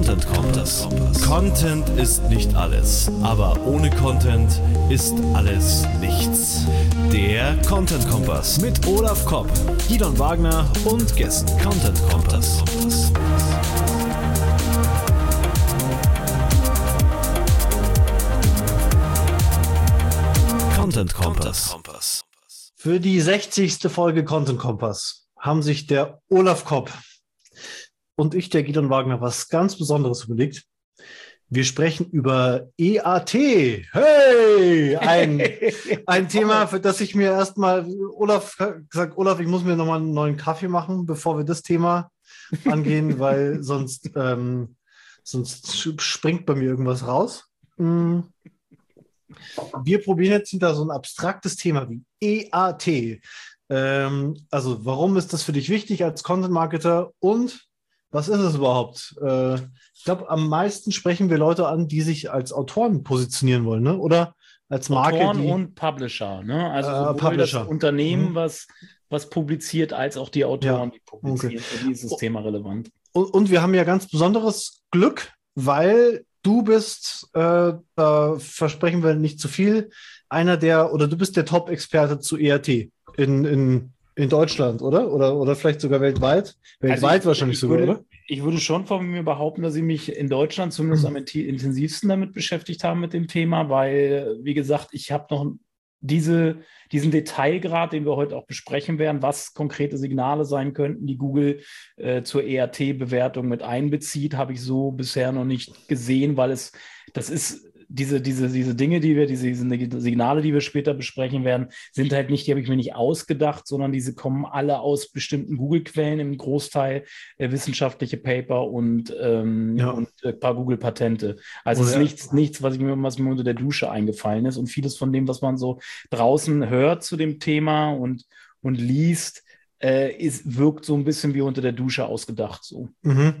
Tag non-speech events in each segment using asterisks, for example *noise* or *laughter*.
Content Kompass. Content ist nicht alles, aber ohne Content ist alles nichts. Der Content Kompass mit Olaf Kopp, Gidon Wagner und Gästen. Content Kompass. Content Kompass. Für die 60. Folge Content Kompass haben sich der Olaf Kopp und ich, der Gidon Wagner, was ganz Besonderes überlegt. Wir sprechen über EAT. Hey! Ein, *laughs* ein Thema, für das ich mir erstmal, Olaf gesagt, Olaf, ich muss mir nochmal einen neuen Kaffee machen, bevor wir das Thema angehen, *laughs* weil sonst, ähm, sonst springt bei mir irgendwas raus. Mm. Wir probieren jetzt hinter so ein abstraktes Thema wie EAT. Ähm, also, warum ist das für dich wichtig als Content Marketer und was ist es überhaupt? Äh, ich glaube, am meisten sprechen wir Leute an, die sich als Autoren positionieren wollen, ne? oder als Marke. Autoren die, und Publisher. Ne? Also Äh, Publisher. das Unternehmen, Mhm. was, was publiziert, als auch die Autoren, Ja, die publizieren. okay. Für die ist das Thema relevant. und, und wir haben ja ganz besonderes Glück, weil du bist, äh, da versprechen wir nicht zu viel, einer der, oder du bist der Top-Experte zu ERT in, in, in Deutschland, oder? oder? Oder vielleicht sogar weltweit? Weltweit Also ich- wahrscheinlich ich sogar, würde, oder? Ich würde schon von mir behaupten, dass sie mich in Deutschland zumindest am inti- intensivsten damit beschäftigt haben mit dem Thema, weil, wie gesagt, ich habe noch diese, diesen Detailgrad, den wir heute auch besprechen werden, was konkrete Signale sein könnten, die Google äh, zur ERT-Bewertung mit einbezieht, habe ich so bisher noch nicht gesehen, weil es, das ist diese, diese, diese Dinge, die wir, diese, diese Signale, die wir später besprechen werden, sind halt nicht, die habe ich mir nicht ausgedacht, sondern diese kommen alle aus bestimmten Google-Quellen im Großteil, äh, wissenschaftliche Paper und, ähm, Ja. und äh, ein paar Google-Patente. Also es ist Oder- nichts, nichts, was, ich mir, was mir unter der Dusche eingefallen ist. Und vieles von dem, was man so draußen hört zu dem Thema und, und liest, äh, ist, wirkt so ein bisschen wie unter der Dusche ausgedacht. So. Mhm.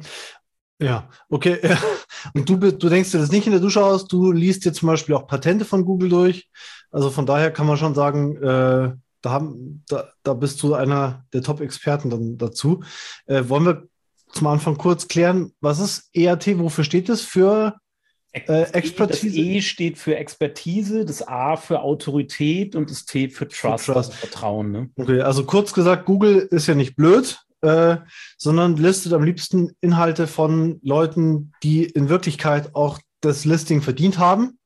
Ja, okay. *laughs* Und du, du denkst dir das nicht in der Dusche aus, du liest dir zum Beispiel auch Patente von Google durch. Also von daher kann man schon sagen, äh, da, haben, da, da bist du einer der Top-Experten dann dazu. Äh, wollen wir zum Anfang kurz klären, was ist EAT, wofür steht es für? Äh, Expertise. Das E steht für Expertise, das A für Autorität und das T für Trust, Trust. also Vertrauen. Ne? Okay, also kurz gesagt, Google ist ja nicht blöd, äh, sondern listet am liebsten Inhalte von Leuten, die in Wirklichkeit auch das Listing verdient haben.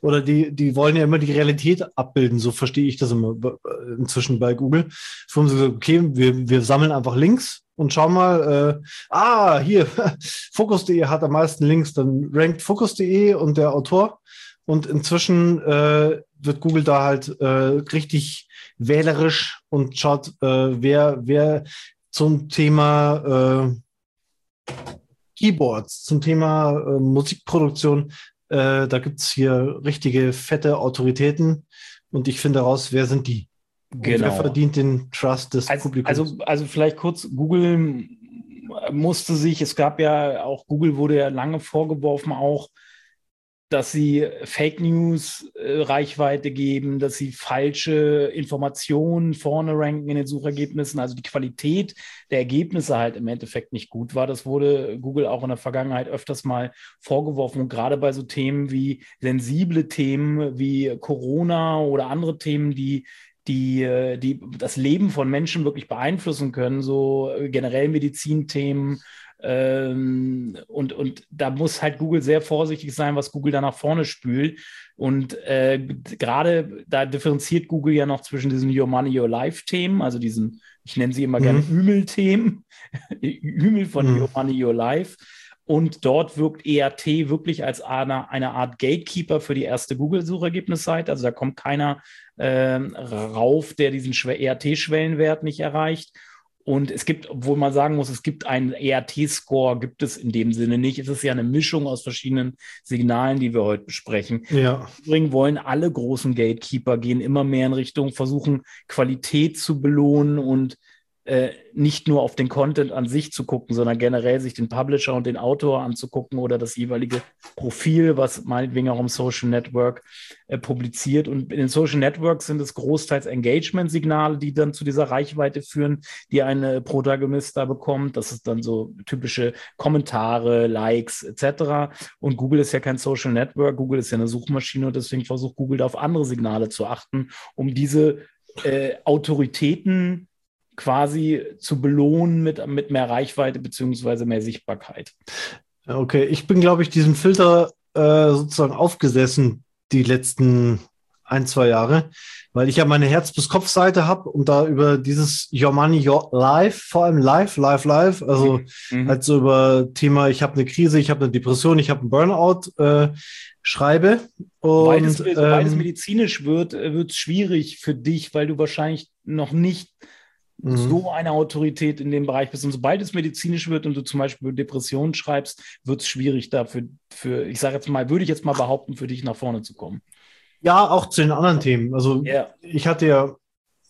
Oder die, die wollen ja immer die Realität abbilden, so verstehe ich das immer be- inzwischen bei Google. So haben sie gesagt, okay, wir, wir sammeln einfach Links und schauen mal, äh, ah, hier, *laughs* Focus.de hat am meisten Links, dann rankt Focus.de und der Autor. Und inzwischen äh, wird Google da halt äh, richtig wählerisch und schaut, äh, wer, wer zum Thema äh, Keyboards, zum Thema äh, Musikproduktion, äh, da gibt's hier richtige fette Autoritäten und ich finde heraus, wer sind die? Und Wer verdient den Trust des Also, Publikums? also, also vielleicht kurz, Google musste sich, es gab ja auch, Google wurde ja lange vorgeworfen auch, dass sie Fake News äh, Reichweite geben, dass sie falsche Informationen vorne ranken in den Suchergebnissen, also die Qualität der Ergebnisse halt im Endeffekt nicht gut war. Das wurde Google auch in der Vergangenheit öfters mal vorgeworfen und gerade bei so Themen wie sensible Themen wie Corona oder andere Themen, die die, äh, die das Leben von Menschen wirklich beeinflussen können, so äh, generell Medizinthemen. Ähm, und, und da muss halt Google sehr vorsichtig sein, was Google da nach vorne spült. Und äh, gerade da differenziert Google ja noch zwischen diesen Your Money, Your Life-Themen, also diesen, ich nenne sie immer gerne Mhm. Ümel-Themen, *laughs* Ümel von Mhm. Your Money, Your Life. Und dort wirkt ERT wirklich als eine, eine Art Gatekeeper für die erste Google-Suchergebnisseite. Also da kommt keiner ähm, rauf, der diesen Schwe- ERT-Schwellenwert nicht erreicht. Und es gibt, obwohl man sagen muss, es gibt einen ERT-Score, gibt es in dem Sinne nicht. Es ist ja eine Mischung aus verschiedenen Signalen, die wir heute besprechen. ja, Übrigens wollen alle großen Gatekeeper gehen immer mehr in Richtung versuchen, Qualität zu belohnen und äh, nicht nur auf den Content an sich zu gucken, sondern generell sich den Publisher und den Autor anzugucken oder das jeweilige Profil, was meinetwegen auch im Social Network äh, publiziert. Und in den Social Networks sind es großteils Engagement-Signale, die dann zu dieser Reichweite führen, die ein Protagonist da bekommt. Das ist dann so typische Kommentare, Likes etc. Und Google ist ja kein Social Network, Google ist ja eine Suchmaschine und deswegen versucht Google da auf andere Signale zu achten, um diese äh, Autoritäten quasi zu belohnen mit, mit mehr Reichweite beziehungsweise mehr Sichtbarkeit. Okay, ich bin, glaube ich, diesem Filter äh, sozusagen aufgesessen die letzten ein, zwei Jahre, weil ich ja meine Herz- bis Kopf-Seite habe und da über dieses Your Money, Your Life, vor allem live, live, live, also mhm. halt so über Thema, ich habe eine Krise, ich habe eine Depression, ich habe einen Burnout, äh, schreibe. Und, weil es, ähm, medizinisch wird, äh, wird es schwierig für dich, weil du wahrscheinlich noch nicht mhm. so eine Autorität in dem Bereich bist. Und sobald es medizinisch wird und du zum Beispiel Depressionen schreibst, wird es schwierig dafür, für, ich sage jetzt mal, würde ich jetzt mal behaupten, für dich nach vorne zu kommen. Ja, auch zu den anderen Themen. Also yeah. ich hatte ja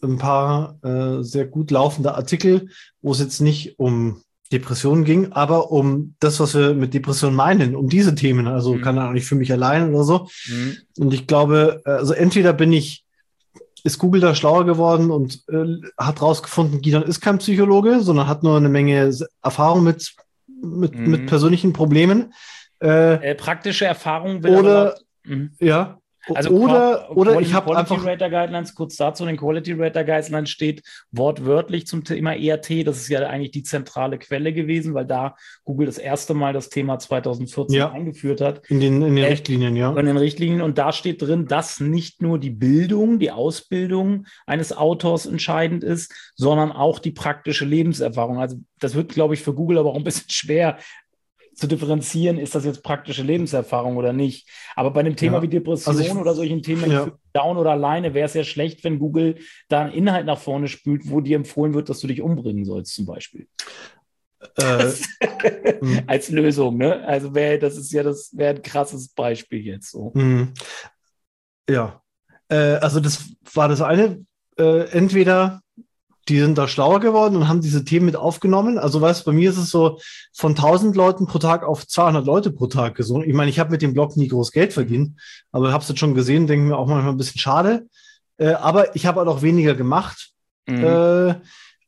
ein paar äh, sehr gut laufende Artikel, wo es jetzt nicht um Depressionen ging, aber um das, was wir mit Depressionen meinen, um diese Themen. Also mhm. kann auch nicht für mich allein oder so. Mhm. Und ich glaube, also entweder bin ich, ist Google da schlauer geworden und äh, hat rausgefunden, Gidon ist kein Psychologe, sondern hat nur eine Menge Erfahrung mit, mit, mhm. mit persönlichen Problemen. Äh, äh, praktische Erfahrung oder, aber, mhm. ja, also oder, oder Quality, ich habe einfach Rater Guidelines kurz dazu in den Quality Rater Guidelines steht wortwörtlich zum Thema ERT. Das ist ja eigentlich die zentrale Quelle gewesen, weil da Google das erste Mal das Thema 2014 ja, eingeführt hat. In den, in den äh, Richtlinien, ja. In den Richtlinien und da steht drin, dass nicht nur die Bildung, die Ausbildung eines Autors entscheidend ist, sondern auch die praktische Lebenserfahrung. Also das wird, glaube ich, für Google aber auch ein bisschen *laughs* schwer, zu differenzieren, ist das jetzt praktische Lebenserfahrung oder nicht. Aber bei einem Thema ja. wie Depression also ich, oder solchen Themen ja. Down oder alleine wäre es ja schlecht, wenn Google da einen Inhalt nach vorne spült, wo dir empfohlen wird, dass du dich umbringen sollst, zum Beispiel. Äh, *laughs* Als Lösung, ne? Also wäre das ist ja das wäre ein krasses Beispiel jetzt so. Mhm. Ja, äh, also das war das eine. Äh, entweder die sind da schlauer geworden und haben diese Themen mit aufgenommen. Also weißt bei mir ist es so von 1000 Leuten pro Tag auf 200 Leute pro Tag gesungen. Ich meine, ich habe mit dem Blog nie groß Geld verdient, aber habe es jetzt schon gesehen, denke mir auch manchmal ein bisschen schade. Äh, aber ich habe halt auch weniger gemacht. Mhm. Äh,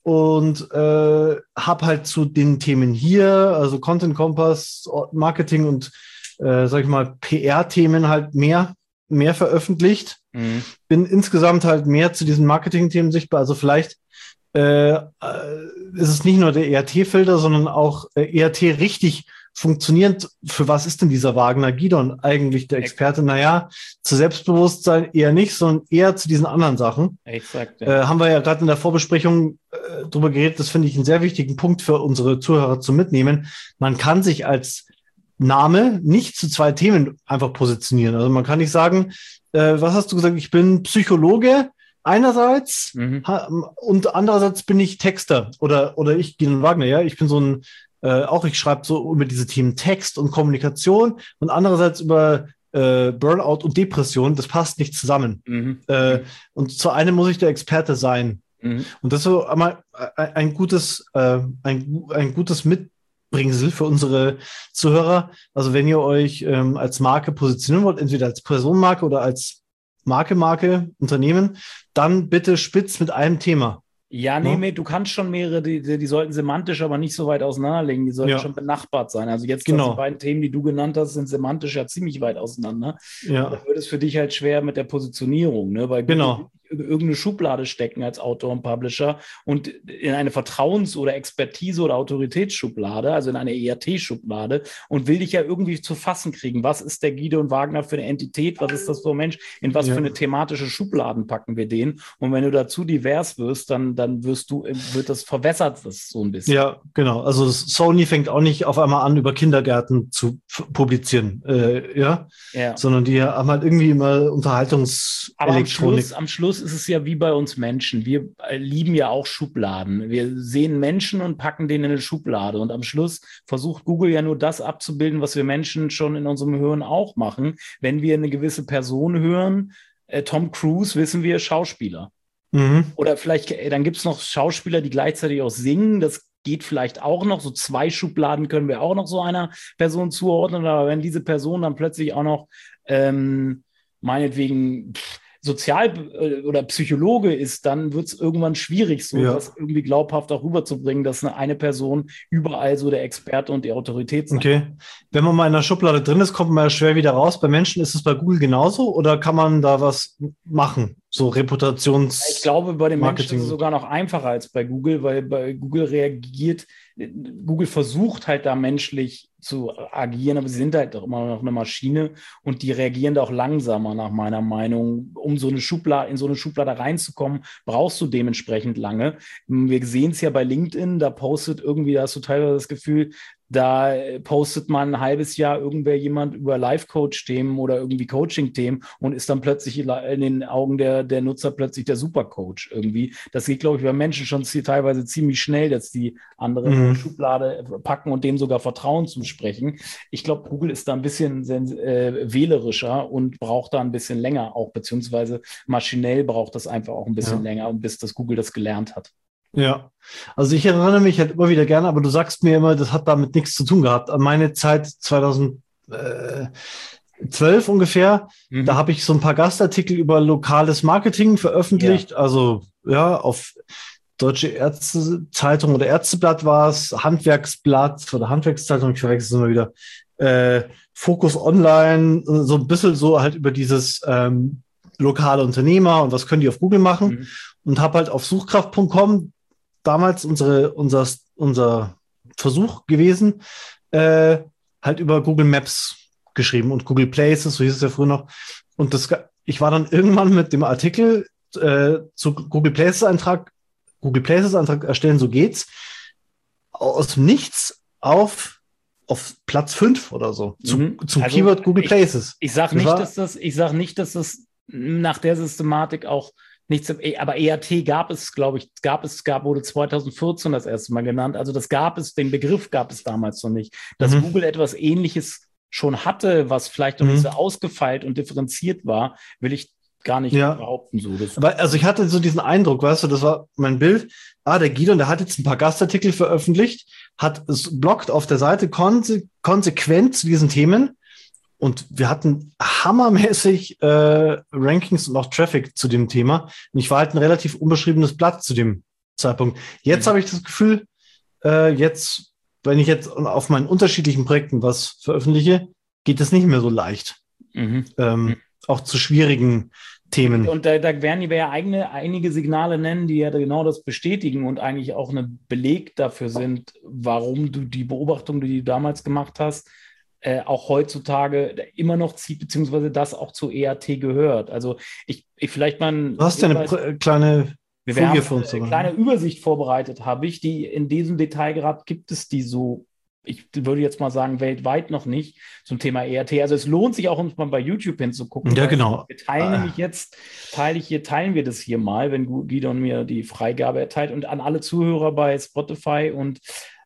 und äh, habe halt zu den Themen hier, also Content Kompass, Marketing und äh, sag ich mal PR-Themen halt mehr mehr veröffentlicht. Mhm. Bin insgesamt halt mehr zu diesen Marketing-Themen sichtbar. Also vielleicht äh, äh, ist es nicht nur der ERT-Filter, sondern auch äh, ERT richtig funktionierend. Für was ist denn dieser Wagner Gidon eigentlich der Experte? Naja, zu Selbstbewusstsein eher nicht, sondern eher zu diesen anderen Sachen. Exakt. Ja. Äh, haben wir ja gerade in der Vorbesprechung äh, drüber geredet. Das finde ich einen sehr wichtigen Punkt für unsere Zuhörer zu mitnehmen. Man kann sich als Name nicht zu zwei Themen einfach positionieren. Also man kann nicht sagen, äh, was hast du gesagt? Ich bin Psychologe einerseits mhm. und andererseits bin ich Texter oder, oder ich, Gino Wagner, ja, ich bin so ein, äh, auch ich schreibe so über diese Themen Text und Kommunikation und andererseits über äh, Burnout und Depression, das passt nicht zusammen. Mhm. Äh, und zu einem muss ich der Experte sein. Mhm. Und das ist so einmal ein, ein gutes, äh, ein, ein gutes Mitbringsel für unsere Zuhörer. Also wenn ihr euch ähm, als Marke positionieren wollt, entweder als Personenmarke oder als Marke, Marke, Unternehmen, dann bitte spitz mit einem Thema. Ja, nee, nee, du kannst schon mehrere, die, die, sollten semantisch aber nicht so weit auseinanderlegen. Die sollten ja. schon benachbart sein. Also jetzt genau. die beiden Themen, die du genannt hast, sind semantisch ja ziemlich weit auseinander. Ja. Da wird es für dich halt schwer mit der Positionierung, ne? Weil genau irgendeine Schublade stecken als Autor und Publisher und in eine Vertrauens- oder Expertise- oder Autoritätsschublade, also in eine ERT-Schublade und will dich ja irgendwie zu fassen kriegen. Was ist der Guido und Wagner für eine Entität? Was ist das für ein Mensch? In was ja. für eine thematische Schubladen packen wir den? Und wenn du dazu divers wirst, dann, dann wirst du, wird das verwässert das so ein bisschen. Ja, genau. Also Sony fängt auch nicht auf einmal an, über Kindergärten zu publizieren, äh, ja? ja? sondern die haben halt irgendwie immer Unterhaltungselektronik. Aber am Schluss, am Schluss Schluss ist es ja wie bei uns Menschen. Wir äh, lieben ja auch Schubladen. Wir sehen Menschen und packen den in eine Schublade. Und am Schluss versucht Google ja nur das abzubilden, was wir Menschen schon in unserem Hören auch machen. Wenn wir eine gewisse Person hören, äh, Tom Cruise, wissen wir, Schauspieler. Mhm. Oder vielleicht, äh, dann gibt es noch Schauspieler, die gleichzeitig auch singen. Das geht vielleicht auch noch. So zwei Schubladen können wir auch noch so einer Person zuordnen. Aber wenn diese Person dann plötzlich auch noch ähm, meinetwegen pff, Sozial- äh, oder Psychologe ist, dann wird es irgendwann schwierig, so ja. das irgendwie glaubhaft auch rüberzubringen, dass eine, eine Person überall so der Experte und die Autorität ist. Okay. Wenn man mal in der Schublade drin ist, kommt man ja schwer wieder raus. Bei Menschen ist es bei Google genauso oder kann man da was machen? So Reputations. Ich glaube, bei den Marketing. Menschen ist es sogar noch einfacher als bei Google, weil bei Google reagiert, Google versucht halt da menschlich zu agieren, aber sie sind halt auch immer noch eine Maschine und die reagieren da auch langsamer, nach meiner Meinung. Um so eine Schublade, in so eine Schublade reinzukommen, brauchst du dementsprechend lange. Wir sehen es ja bei LinkedIn, da postet irgendwie, da hast du teilweise das Gefühl, da postet man ein halbes Jahr irgendwer jemand über Life-Coach-Themen oder irgendwie Coaching-Themen und ist dann plötzlich in den Augen der, der Nutzer plötzlich der Supercoach irgendwie. Das geht, glaube ich, bei Menschen schon teilweise ziemlich schnell, dass die andere mhm. Schublade packen und dem sogar Vertrauen zusprechen. Ich glaube, Google ist da ein bisschen äh, wählerischer und braucht da ein bisschen länger auch, beziehungsweise maschinell braucht das einfach auch ein bisschen ja. länger, bis das Google das gelernt hat. Ja, also ich erinnere mich halt immer wieder gerne, aber du sagst mir immer, das hat damit nichts zu tun gehabt. An meine Zeit 2012 ungefähr, mhm. da habe ich so ein paar Gastartikel über lokales Marketing veröffentlicht. Ja. Also ja, auf Deutsche Ärztezeitung oder Ärzteblatt war es, Handwerksblatt oder Handwerkszeitung, ich verwechsel es immer wieder. Äh, Fokus Online, so ein bisschen so halt über dieses ähm, lokale Unternehmer und was können die auf Google machen. Mhm. Und habe halt auf suchkraft.com damals unsere, unser, unser Versuch gewesen, äh, halt über Google Maps geschrieben und Google Places, so hieß es ja früher noch. Und das, ich war dann irgendwann mit dem Artikel äh, zu Google Places Eintrag, Google Places Eintrag erstellen, so geht's, aus nichts auf, auf Platz 5 oder so, zu, mhm. zum also Keyword Google ich, Places. Ich sage nicht, dass das, ich sag nicht, dass das nach der Systematik auch nichts, e, aber ERT gab es, glaube ich, gab es, gab, wurde 2014 das erste Mal genannt. Also das gab es, den Begriff gab es damals noch nicht. Dass mhm. Google etwas ähnliches schon hatte, was vielleicht noch mhm. nicht so ausgefeilt und differenziert war, will ich gar nicht ja. behaupten. So. Das aber also ich hatte so diesen Eindruck, weißt du, das war mein Bild. Ah, der Guido, der hat jetzt ein paar Gastartikel veröffentlicht, hat es blockt auf der Seite konse konsequent zu diesen Themen und wir hatten hammermäßig äh, Rankings und auch Traffic zu dem Thema. Und ich war halt ein relativ unbeschriebenes Blatt zu dem Zeitpunkt. Jetzt mhm. habe ich das Gefühl, äh, jetzt, wenn ich jetzt auf meinen unterschiedlichen Projekten was veröffentliche, geht das nicht mehr so leicht. Mhm. Ähm, mhm. Auch zu schwierigen Themen. Und da, da werden wir ja eigene, einige Signale nennen, die ja genau das bestätigen und eigentlich auch ein Beleg dafür sind, warum du die Beobachtung, die du damals gemacht hast, äh, auch heutzutage immer noch zieht, beziehungsweise das auch zu EAT gehört. Also ich, ich vielleicht mal. Du hast ja eine kleine für uns. Eine kleine Übersicht vorbereitet habe ich, die in diesem Detailgrad gibt es die so ich würde jetzt mal sagen, weltweit noch nicht zum Thema ERT. Also es lohnt sich auch, uns mal bei YouTube hinzugucken. Ja, genau. Wir teilen ah. nämlich jetzt, teile ich hier, teilen wir das hier mal, wenn Guido mir die Freigabe erteilt und an alle Zuhörer bei Spotify und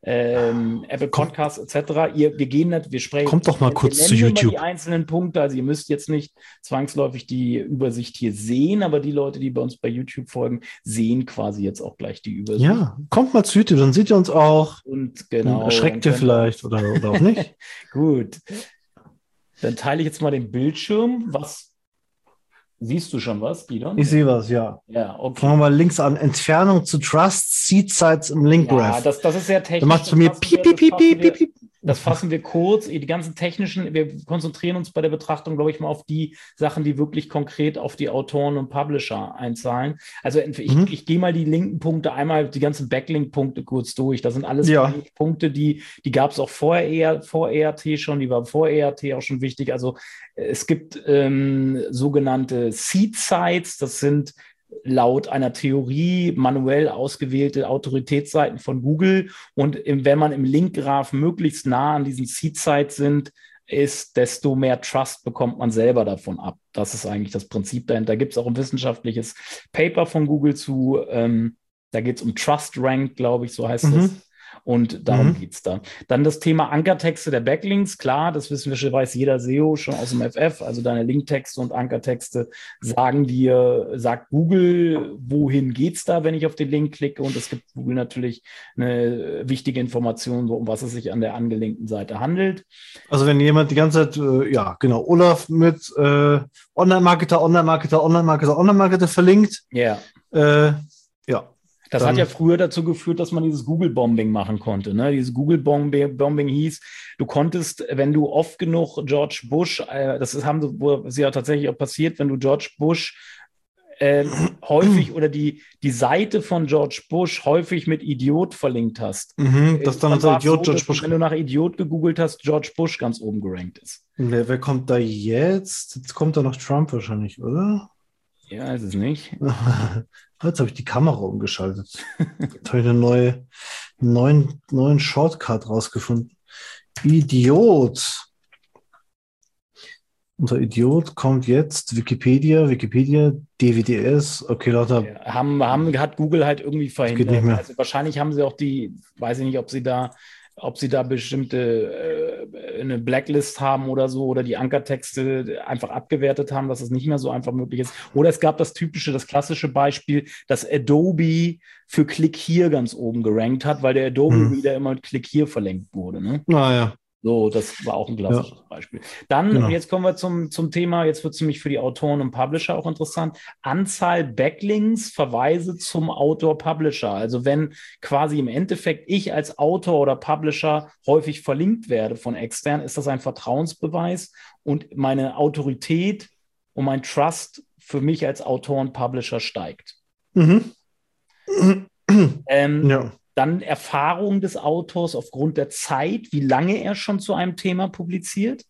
ähm, Apple Podcasts etc. Ihr gegebenenffalls, wir sprechen. Kommt doch mal kurz zu YouTube. Die einzelnen Punkte, also ihr müsst jetzt nicht zwangsläufig die Übersicht hier sehen, aber die Leute, die bei uns bei YouTube folgen, sehen quasi jetzt auch gleich die Übersicht. Ja, kommt mal zu YouTube, dann seht ihr uns auch. Und genau. Erschreckt ihr vielleicht oder, oder auch nicht. *laughs* Gut. Dann teile ich jetzt mal den Bildschirm. Was Siehst du schon was, Guido? Ich sehe was, ja. Ja, okay. Fangen wir mal links an. Entfernung zu Trust, Seed Sites im Link Graph. Ja, das, das ist sehr technisch. Da machst du mir piep, piep, piep, piep, piep. Das fassen wir kurz. Die ganzen technischen, wir konzentrieren uns bei der Betrachtung, glaube ich, mal auf die Sachen, die wirklich konkret auf die Autoren und Publisher einzahlen. Also ich, mhm. ich gehe mal die linken Punkte einmal, die ganzen Backlink-Punkte kurz durch. Das sind alles ja. Punkte, die, die gab es auch vor, ER, vor ERT schon, die waren vor ERT auch schon wichtig. Also es gibt ähm, sogenannte Seed-Sites, das sind laut einer Theorie manuell ausgewählte Autoritätsseiten von Google. Und im, wenn man im Linkgraph möglichst nah an diesen Seed-Sites sind, ist, desto mehr Trust bekommt man selber davon ab. Das ist eigentlich das Prinzip dahinter. Da gibt es auch ein wissenschaftliches Paper von Google zu, ähm, da geht es um Trust Rank, glaube ich, so heißt mhm. das. Und darum mhm. geht es da. Dann das Thema Ankertexte der Backlinks. Klar, das wissen wir, weiß jeder SEO schon aus dem FF. Also deine Linktexte und Ankertexte sagen dir, sagt Google, wohin geht es da, wenn ich auf den Link klicke. Und es gibt Google natürlich eine wichtige Information, um was es sich an der angelinkten Seite handelt. Also wenn jemand die ganze Zeit, äh, ja, genau, Olaf mit äh, Online-Marketer, Online-Marketer, Online-Marketer, Online-Marketer verlinkt. Ja. Yeah. Äh, ja, das hat ja früher dazu geführt, dass man dieses Google-Bombing machen konnte. Ne? Dieses Google-Bombing hieß, du konntest, wenn du oft genug George Bush, äh, das ist, haben wo es ja tatsächlich auch passiert, wenn du George Bush äh, *clears throat* häufig oder die, die Seite von George Bush häufig mit Idiot verlinkt hast. Mhm, das dann, dann Idiot so, George Bush. Wenn du nach Idiot gegoogelt hast, George Bush ganz oben gerankt ist. Wer, wer kommt da jetzt? Jetzt kommt da noch Trump wahrscheinlich, oder? Ja, ist es nicht. *laughs* Jetzt habe ich die Kamera umgeschaltet. Jetzt habe ich einen neue, neuen, neuen Shortcut rausgefunden. Idiot. Unter Idiot kommt jetzt Wikipedia, Wikipedia, DWDS, okay, lauter. Ja, haben, haben, hat Google halt irgendwie verhindert. Also wahrscheinlich haben sie auch die, weiß ich nicht, ob sie da ob sie da bestimmte äh, eine Blacklist haben oder so oder die Ankertexte einfach abgewertet haben, dass es nicht mehr so einfach möglich ist. Oder es gab das typische, das klassische Beispiel, dass Adobe für Klick hier ganz oben gerankt hat, weil der Adobe hm. wieder immer mit Klick hier verlinkt wurde. Ne? Naja. So, das war auch ein klassisches ja. Beispiel. Dann, genau. jetzt kommen wir zum, zum Thema, jetzt wird es nämlich für die Autoren und Publisher auch interessant. Anzahl Backlinks, Verweise zum Autor-Publisher. Also wenn quasi im Endeffekt ich als Autor oder Publisher häufig verlinkt werde von extern, ist das ein Vertrauensbeweis und meine Autorität und mein Trust für mich als Autor und Publisher steigt. Mhm. Ähm, ja. Dann Erfahrung des Autors aufgrund der Zeit, wie lange er schon zu einem Thema publiziert.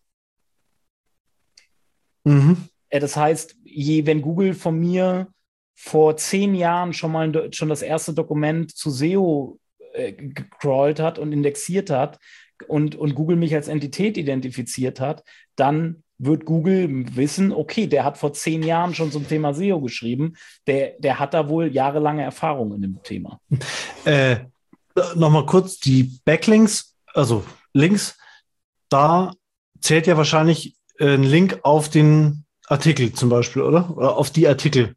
Mhm. Äh, das heißt, je, wenn Google von mir vor zehn Jahren schon mal schon das erste Dokument zu SEO äh, gecrawlt hat und indexiert hat und, und Google mich als Entität identifiziert hat, dann wird Google wissen, okay, der hat vor zehn Jahren schon zum Thema SEO geschrieben, der, der hat da wohl jahrelange Erfahrung in dem Thema. Äh, nochmal kurz die Backlinks, also Links, da zählt ja wahrscheinlich ein Link auf den Artikel zum Beispiel, oder? Oder auf die Artikel.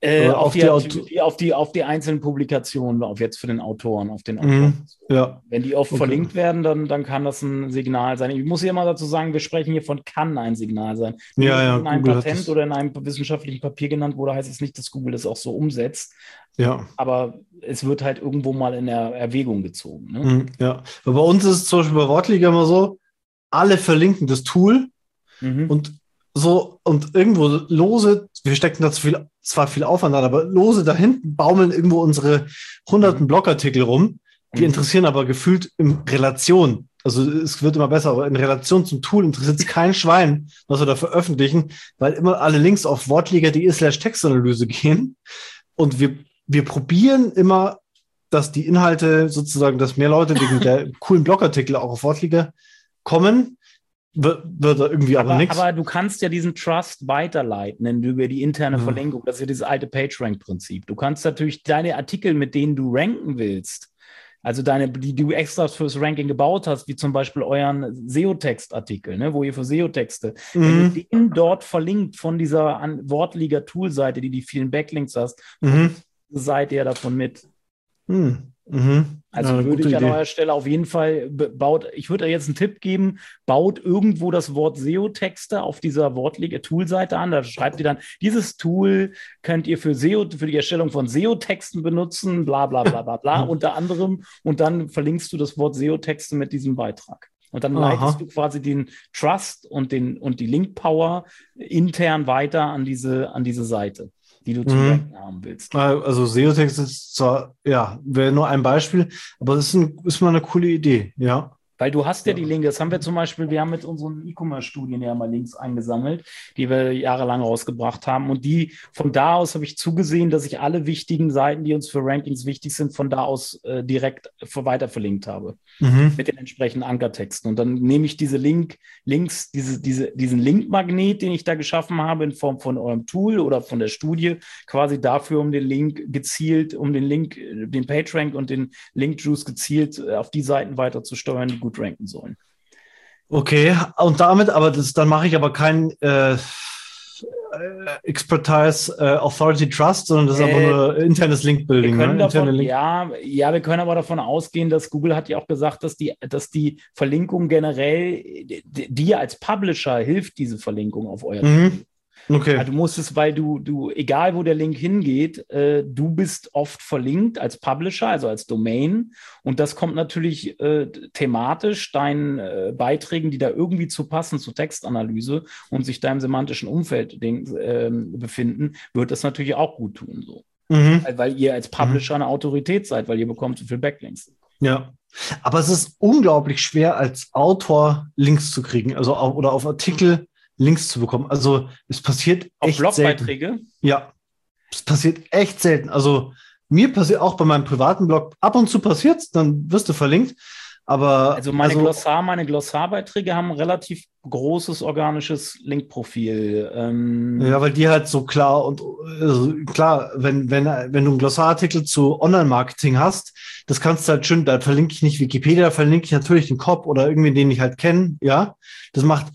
Äh, auf, die, die, auf, die, auf die einzelnen Publikationen, auf jetzt für den Autoren, auf den mhm. Autoren. Mhm, ja. Wenn die oft okay. verlinkt werden, dann, dann kann das ein Signal sein. Ich muss hier mal dazu sagen, wir sprechen hier von kann ein Signal sein. Ja, ja, in einem Google Patent oder in einem wissenschaftlichen Papier genannt wurde, heißt es nicht, dass Google das auch so umsetzt. Ja. Aber es wird halt irgendwo mal in der Erwägung gezogen. Ne? Mhm, ja. Aber bei uns ist es zum Beispiel bei Wortliga immer so, alle verlinken das Tool mhm. und so und irgendwo lose, wir stecken da zu viel, zwar viel Aufwand an, aber lose da hinten baumeln irgendwo unsere hunderten mhm. Blogartikel rum, die mhm. interessieren aber gefühlt in Relation. Also es wird immer besser, aber in Relation zum Tool interessiert es kein Schwein, was wir da veröffentlichen, weil immer alle Links auf wortliga.de slash Textanalyse gehen. Und wir, wir probieren immer, dass die Inhalte sozusagen, dass mehr Leute wegen der *laughs* coolen Blogartikel auch auf Wortliga kommen wird, wird irgendwie aber, aber nichts. Aber du kannst ja diesen Trust weiterleiten über die interne mhm. Verlinkung. Das ist ja dieses alte PageRank-Prinzip. Du kannst natürlich deine Artikel, mit denen du ranken willst, also deine, die du extra fürs Ranking gebaut hast, wie zum Beispiel euren SEO-Text-Artikel, ne, wo ihr für SEO-Texte, mhm. wenn du den dort verlinkt von dieser Wortliga-Tool-Seite, die die vielen Backlinks hast, mhm. seid ihr davon mit. Mhm. Mhm. Also ja, würde ich an eurer Stelle auf jeden Fall baut, ich würde jetzt einen Tipp geben, baut irgendwo das Wort SEO-Texte auf dieser Wortliga-Tool-Seite an. Da schreibt ihr dann, dieses Tool könnt ihr für SEO, für die Erstellung von SEO-Texten benutzen, bla bla bla bla bla, *laughs* unter anderem. Und dann verlinkst du das Wort SEO-Texte mit diesem Beitrag. Und dann Aha. leitest du quasi den Trust und, den, und die Link-Power intern weiter an diese, an diese Seite die du zu mhm. haben willst. Also SEO-Text ist zwar, ja, wäre nur ein Beispiel, aber es ist, ein, ist mal eine coole Idee, ja. Weil du hast ja, ja, die Linke, das haben wir zum Beispiel, wir haben mit unseren E-Commerce-Studien ja mal Links eingesammelt, die wir jahrelang rausgebracht haben. Und die, von da aus habe ich zugesehen, dass ich alle wichtigen Seiten, die uns für Rankings wichtig sind, von da aus äh, direkt weiter verlinkt habe. Mhm. Mit den entsprechenden Ankertexten. Und dann nehme ich diese Link, Links, diese, diese, diesen Linkmagnet, den ich da geschaffen habe, in Form von eurem Tool oder von der Studie, quasi dafür, um den Link gezielt, um den Link, den PageRank und den Link-Juice gezielt äh, auf die Seiten weiter zu steuern, die gut ranken sollen. Okay, und damit, aber das, dann mache ich aber kein äh, Expertise äh, Authority Trust, sondern das ist äh, einfach nur internes Link-Building. Ne? Link ja, ja, wir können aber davon ausgehen, dass Google hat ja auch gesagt, dass die, dass die Verlinkung generell dir als Publisher hilft, diese Verlinkung auf euer mhm. Okay. Also du musst es, weil du, du, egal wo der Link hingeht, äh, du bist oft verlinkt als Publisher, also als Domain. Und das kommt natürlich äh, thematisch deinen äh, Beiträgen, die da irgendwie zu passen zur Textanalyse und sich da im semantischen Umfeld den, ähm, befinden, wird das natürlich auch gut tun. So. Mhm. Weil, weil, ihr als Publisher mhm. eine Autorität seid, weil ihr bekommt so viel Backlinks. Ja. Aber es ist unglaublich schwer, als Autor Links zu kriegen, also auf, oder auf Artikel Links zu bekommen. Also es passiert Auf echt Blogbeiträge? Selten. Ja, es passiert echt selten. Also mir passiert auch bei meinem privaten Blog ab und zu passiert, dann wirst du verlinkt. Aber also meine also, Glossar, meine Glossarbeiträge haben ein relativ großes organisches Linkprofil. Ähm, ja, weil die halt so klar und also klar, wenn, wenn, wenn du einen Glossarartikel zu Online-Marketing hast, das kannst du halt schön, da verlinke ich nicht Wikipedia, da verlinke ich natürlich den Kopf oder irgendwen, den ich halt kenne, ja. Das macht,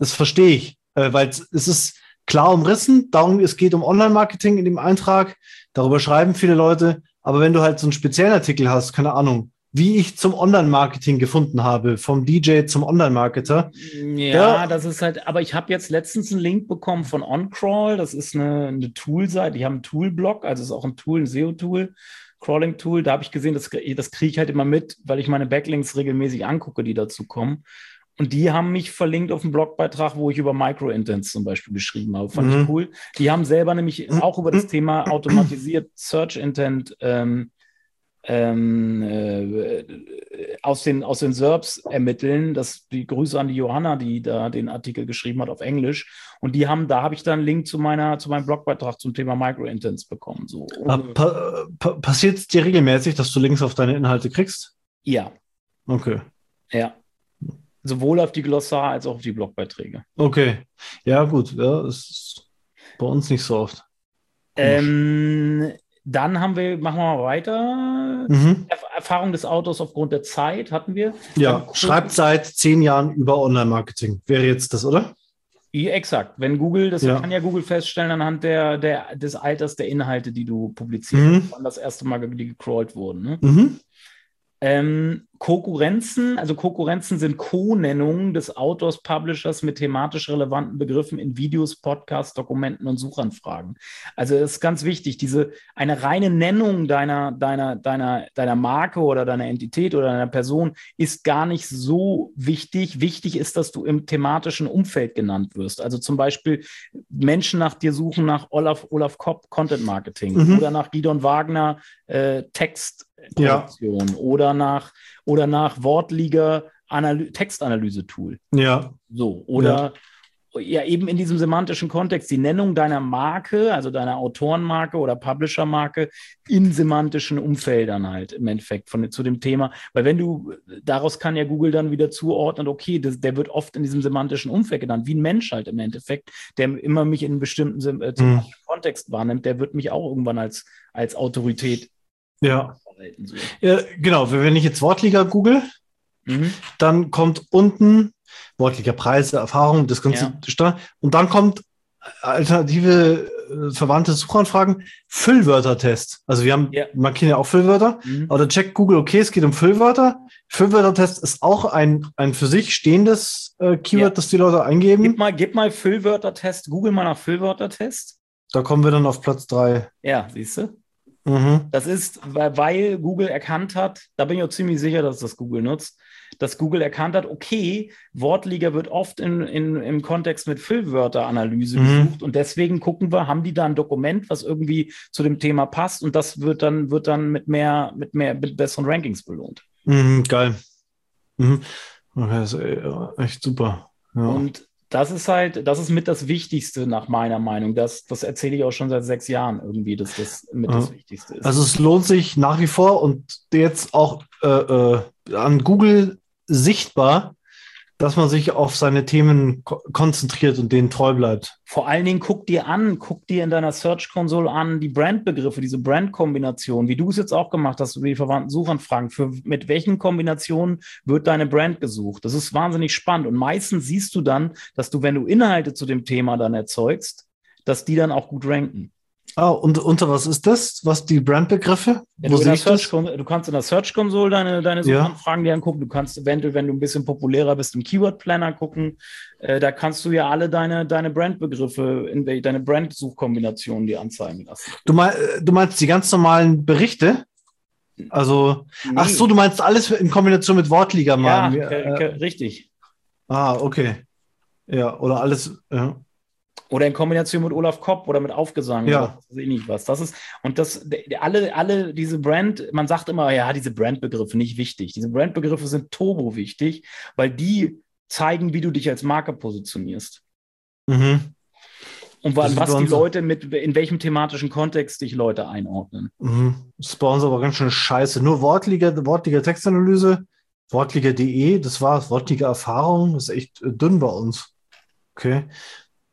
das verstehe ich, äh, weil es ist klar umrissen. Darum, es geht um Online-Marketing in dem Eintrag. Darüber schreiben viele Leute. Aber wenn du halt so einen speziellen Artikel hast, keine Ahnung, wie ich zum Online-Marketing gefunden habe, vom DJ zum Online-Marketer. Ja, ja, das ist halt, aber ich habe jetzt letztens einen Link bekommen von OnCrawl, das ist eine, eine Tool-Seite, die haben einen Tool-Blog, also ist auch ein Tool, ein SEO-Tool, Crawling-Tool, da habe ich gesehen, das, das kriege ich halt immer mit, weil ich meine Backlinks regelmäßig angucke, die dazu kommen. Und die haben mich verlinkt auf einen Blogbeitrag, wo ich über Microintents zum Beispiel geschrieben habe. Fand mhm. ich cool. Die haben selber nämlich auch über das Thema automatisiert Search Intent ähm, ähm, äh, aus, den, aus den SERPs ermitteln. Das, die Grüße an die Johanna, die da den Artikel geschrieben hat auf Englisch. Und die haben, da habe ich dann einen Link zu meiner, zu meinem Blogbeitrag zum Thema Microintents bekommen. So, pa pa passiert es dir regelmäßig, dass du Links auf deine Inhalte kriegst? Ja. Okay. Ja. Sowohl auf die Glossar als auch auf die Blogbeiträge. Okay. Ja, gut. Ja, das ist bei uns nicht so oft. Ähm, dann haben wir, machen wir mal weiter. Mhm. Erfahrung des Autors aufgrund der Zeit hatten wir. Ja, schreibt seit zehn Jahren über Online-Marketing. Wäre jetzt das, oder? Ja, exakt. Wenn Google, das ja. kann ja Google feststellen anhand der, der, des Alters der Inhalte, die du publizierst, mhm. wann das erste Mal die gecrawlt wurden. Ne? Mhm. Ähm, Konkurrenzen, also Konkurrenzen sind Co-Nennungen des Autors, Publishers mit thematisch relevanten Begriffen in Videos, Podcasts, Dokumenten und Suchanfragen. Also das ist ganz wichtig, diese eine reine Nennung deiner, deiner, deiner, deiner Marke oder deiner Entität oder deiner Person ist gar nicht so wichtig. Wichtig ist, dass du im thematischen Umfeld genannt wirst. Also zum Beispiel Menschen nach dir suchen nach Olaf, Olaf Kopp Content Marketing mhm. oder nach Gidon Wagner äh, Text Produktion ja. oder nach oder nach Wortliga Textanalyse-Tool. Ja. So, oder ja. ja. eben in diesem semantischen Kontext, die Nennung deiner Marke, also deiner Autorenmarke oder Publisher-Marke in semantischen Umfeldern halt im Endeffekt von, zu dem Thema. Weil wenn du, daraus kann ja Google dann wieder zuordnen, okay, das, der wird oft in diesem semantischen Umfeld genannt, wie ein Mensch halt im Endeffekt, der immer mich in einem bestimmten äh, mhm. Kontext wahrnimmt, der wird mich auch irgendwann als, als Autorität ja halten. So. Ja, genau, wenn ich jetzt Wortliga google, mhm. dann kommt unten Wortliga Preise, Erfahrung, das ganze ja. und dann kommt alternative äh, verwandte Suchanfragen, Füllwörtertest. Also wir haben, ja. man kennt ja auch Füllwörter, mhm. aber da checkt Google, okay, es geht um Füllwörter. Füllwörtertest ist auch ein, ein für sich stehendes äh, Keyword, ja. das die Leute eingeben. Gib mal, gib mal Füllwörtertest, Google mal nach Füllwörtertest. Da kommen wir dann auf Platz drei. Ja, siehst du? Mhm. Das ist, weil, Google erkannt hat, da bin ich auch ziemlich sicher, dass das Google nutzt, dass Google erkannt hat, okay, Wortliga wird oft in, in, im Kontext mit Füllwörteranalyse mhm. gesucht und deswegen gucken wir, haben die da ein Dokument, was irgendwie zu dem Thema passt und das wird dann, wird dann mit mehr, mit mehr, mit besseren Rankings belohnt. Mhm, geil. Mhm. Okay, das ist äh, echt super. Ja. Und das ist halt, das ist mit das Wichtigste nach meiner Meinung. Das, das erzähle ich auch schon seit sechs Jahren irgendwie, dass das mit das Ja. Wichtigste ist. Also es lohnt sich nach wie vor und jetzt auch äh, äh, an Google sichtbar, dass man sich auf seine Themen ko konzentriert und denen treu bleibt. Vor allen Dingen guck dir an, guck dir in deiner Search Console an die Brandbegriffe, diese Brandkombination, wie du es jetzt auch gemacht hast, über die verwandten Suchanfragen. Für mit welchen Kombinationen wird deine Brand gesucht? Das ist wahnsinnig spannend. Und meistens siehst du dann, dass du, wenn du Inhalte zu dem Thema dann erzeugst, dass die dann auch gut ranken. Ah, und unter was ist das? Was die Brandbegriffe? Ja, du, du kannst in der Search Console deine, deine Ja. Suchanfragen dir angucken. Du kannst eventuell, wenn du ein bisschen populärer bist, im Keyword Planner gucken. Äh, da kannst du ja alle deine, deine Brandbegriffe, in deine Brand-Suchkombinationen dir anzeigen lassen. Du, mein, äh, du meinst die ganz normalen Berichte? Also, ach Nee. so, du meinst alles in Kombination mit Wortliga ja, mal. ke- ke- richtig. ah, okay. Ja, oder alles. Ja. Oder in Kombination mit Olaf Kopp oder mit Aufgesang Ja. oder was weiß ich nicht was. Das ist, und das, alle, alle diese Brand, man sagt immer, ja, diese Brandbegriffe nicht wichtig. Diese Brandbegriffe sind turbo wichtig, weil die zeigen, wie du dich als Marke positionierst. Mhm. Und Das was die Leute mit, in welchem thematischen Kontext dich Leute einordnen. Mhm. Das ist bei uns aber ganz schön scheiße. Nur Wortliga, Wortliga Textanalyse, Wortliga.de, das war's. Wortliga Erfahrung, das ist echt dünn bei uns. Okay.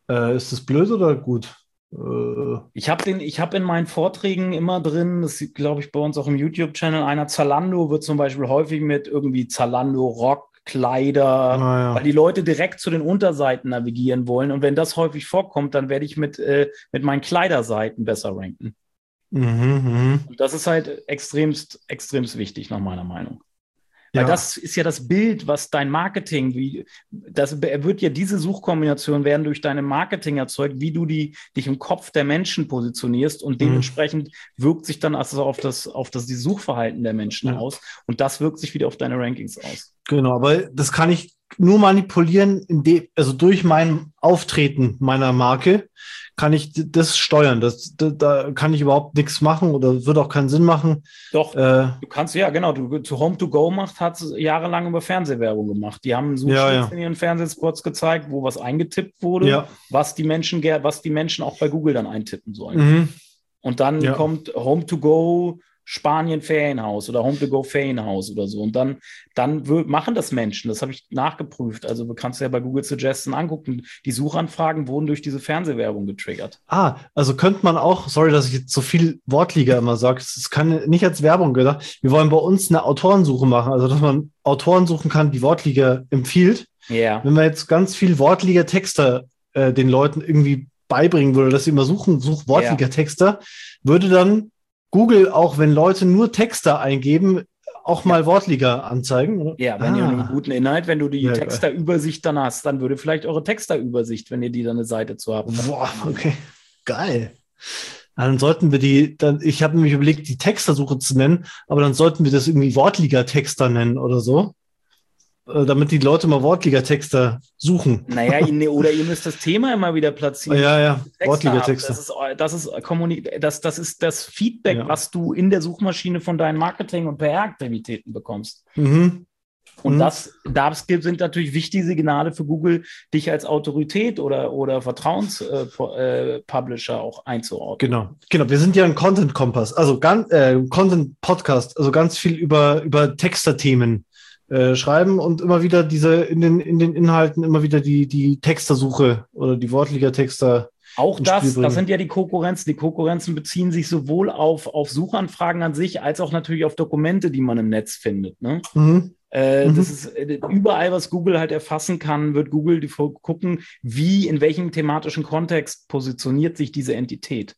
Äh, ist das blöd oder gut? Äh, Ich habe habe in meinen Vorträgen immer drin, das ist, glaube ich, bei uns auch im YouTube-Channel einer Zalando wird zum Beispiel häufig mit irgendwie Zalando Rock, Kleider, naja. weil die Leute direkt zu den Unterseiten navigieren wollen. Und wenn das häufig vorkommt, dann werde ich mit, äh, mit meinen Kleiderseiten besser ranken. Mhm, mhm. Und das ist halt extremst, extremst wichtig, nach meiner Meinung. Weil Ja. das ist ja das Bild, was dein Marketing, wie, das wird ja diese Suchkombination werden durch deine Marketing erzeugt, wie du die, dich im Kopf der Menschen positionierst und Mhm. dementsprechend wirkt sich dann also auf das, auf das die Suchverhalten der Menschen Ja. aus und das wirkt sich wieder auf deine Rankings aus. Genau, aber das kann ich nur manipulieren, also durch mein Auftreten meiner Marke kann ich das steuern. Das, da, da kann ich überhaupt nichts machen oder wird auch keinen Sinn machen. Doch, Äh, du kannst, ja, genau, du zu Home to Go macht, hat jahrelang über Fernsehwerbung gemacht. Die haben Suchschlitz Ja, ja. in ihren Fernsehspots gezeigt, wo was eingetippt wurde, ja. was die Menschen was die Menschen auch bei Google dann eintippen sollen. Mhm. Und dann Ja. kommt Home to Go Spanien Ferienhaus oder Home to Go Ferienhaus oder so. Und dann, dann machen das Menschen. Das habe ich nachgeprüft. Also du kannst ja bei Google Suggestion angucken. Die Suchanfragen wurden durch diese Fernsehwerbung getriggert. Ah, also könnte man auch, sorry, dass ich jetzt so viel Wortliga immer sage, es kann nicht als Werbung gedacht. Wir wollen bei uns eine Autorensuche machen, also dass man Autoren suchen kann, die Wortliga empfiehlt. Ja. Wenn man jetzt ganz viel Wortliga-Texter äh, den Leuten irgendwie beibringen würde, dass sie immer suchen, such Wortliga-Texter, würde dann Google auch, wenn Leute nur Texter eingeben, auch mal Wortliga anzeigen. Oder? Ja, wenn ihr Ah. einen guten Inhalt, wenn du die Ja. Texterübersicht dann hast, dann würde vielleicht eure Texterübersicht, wenn ihr die dann eine Seite zu habt. Boah, okay. Geil. Dann sollten wir die, dann, ich habe nämlich überlegt, die Textersuche zu nennen, aber dann sollten wir das irgendwie Wortliga-Texter nennen oder so. Äh, Damit die Leute mal Wortliga-Texter suchen. Naja, *laughs* ihr- oder ihr müsst das Thema immer wieder platzieren. Ja, ja, Texte ab. Wortliga-Texter. Das ist, das, ist das, das ist das Feedback, Ja. was du in der Suchmaschine von deinen Marketing- und PR-Aktivitäten bekommst. Mhm. Und Mhm. das, das sind natürlich wichtige Signale für Google, dich als Autorität oder, oder Vertrauenspublisher auch einzuordnen. Genau, genau. Wir sind ja ein Content-Kompass, also ganz, äh, Content-Podcast, also ganz viel über, über Texter-Themen äh, schreiben und immer wieder diese in den, in den Inhalten immer wieder die, die Textersuche oder die Wortliga-Texter. Auch das, das sind ja die Konkurrenzen. Die Konkurrenzen beziehen sich sowohl auf, auf Suchanfragen an sich, als auch natürlich auf Dokumente, die man im Netz findet. Ne? Mhm. Äh, Mhm. Das ist äh, überall, was Google halt erfassen kann, wird Google die, gucken, wie, in welchem thematischen Kontext positioniert sich diese Entität.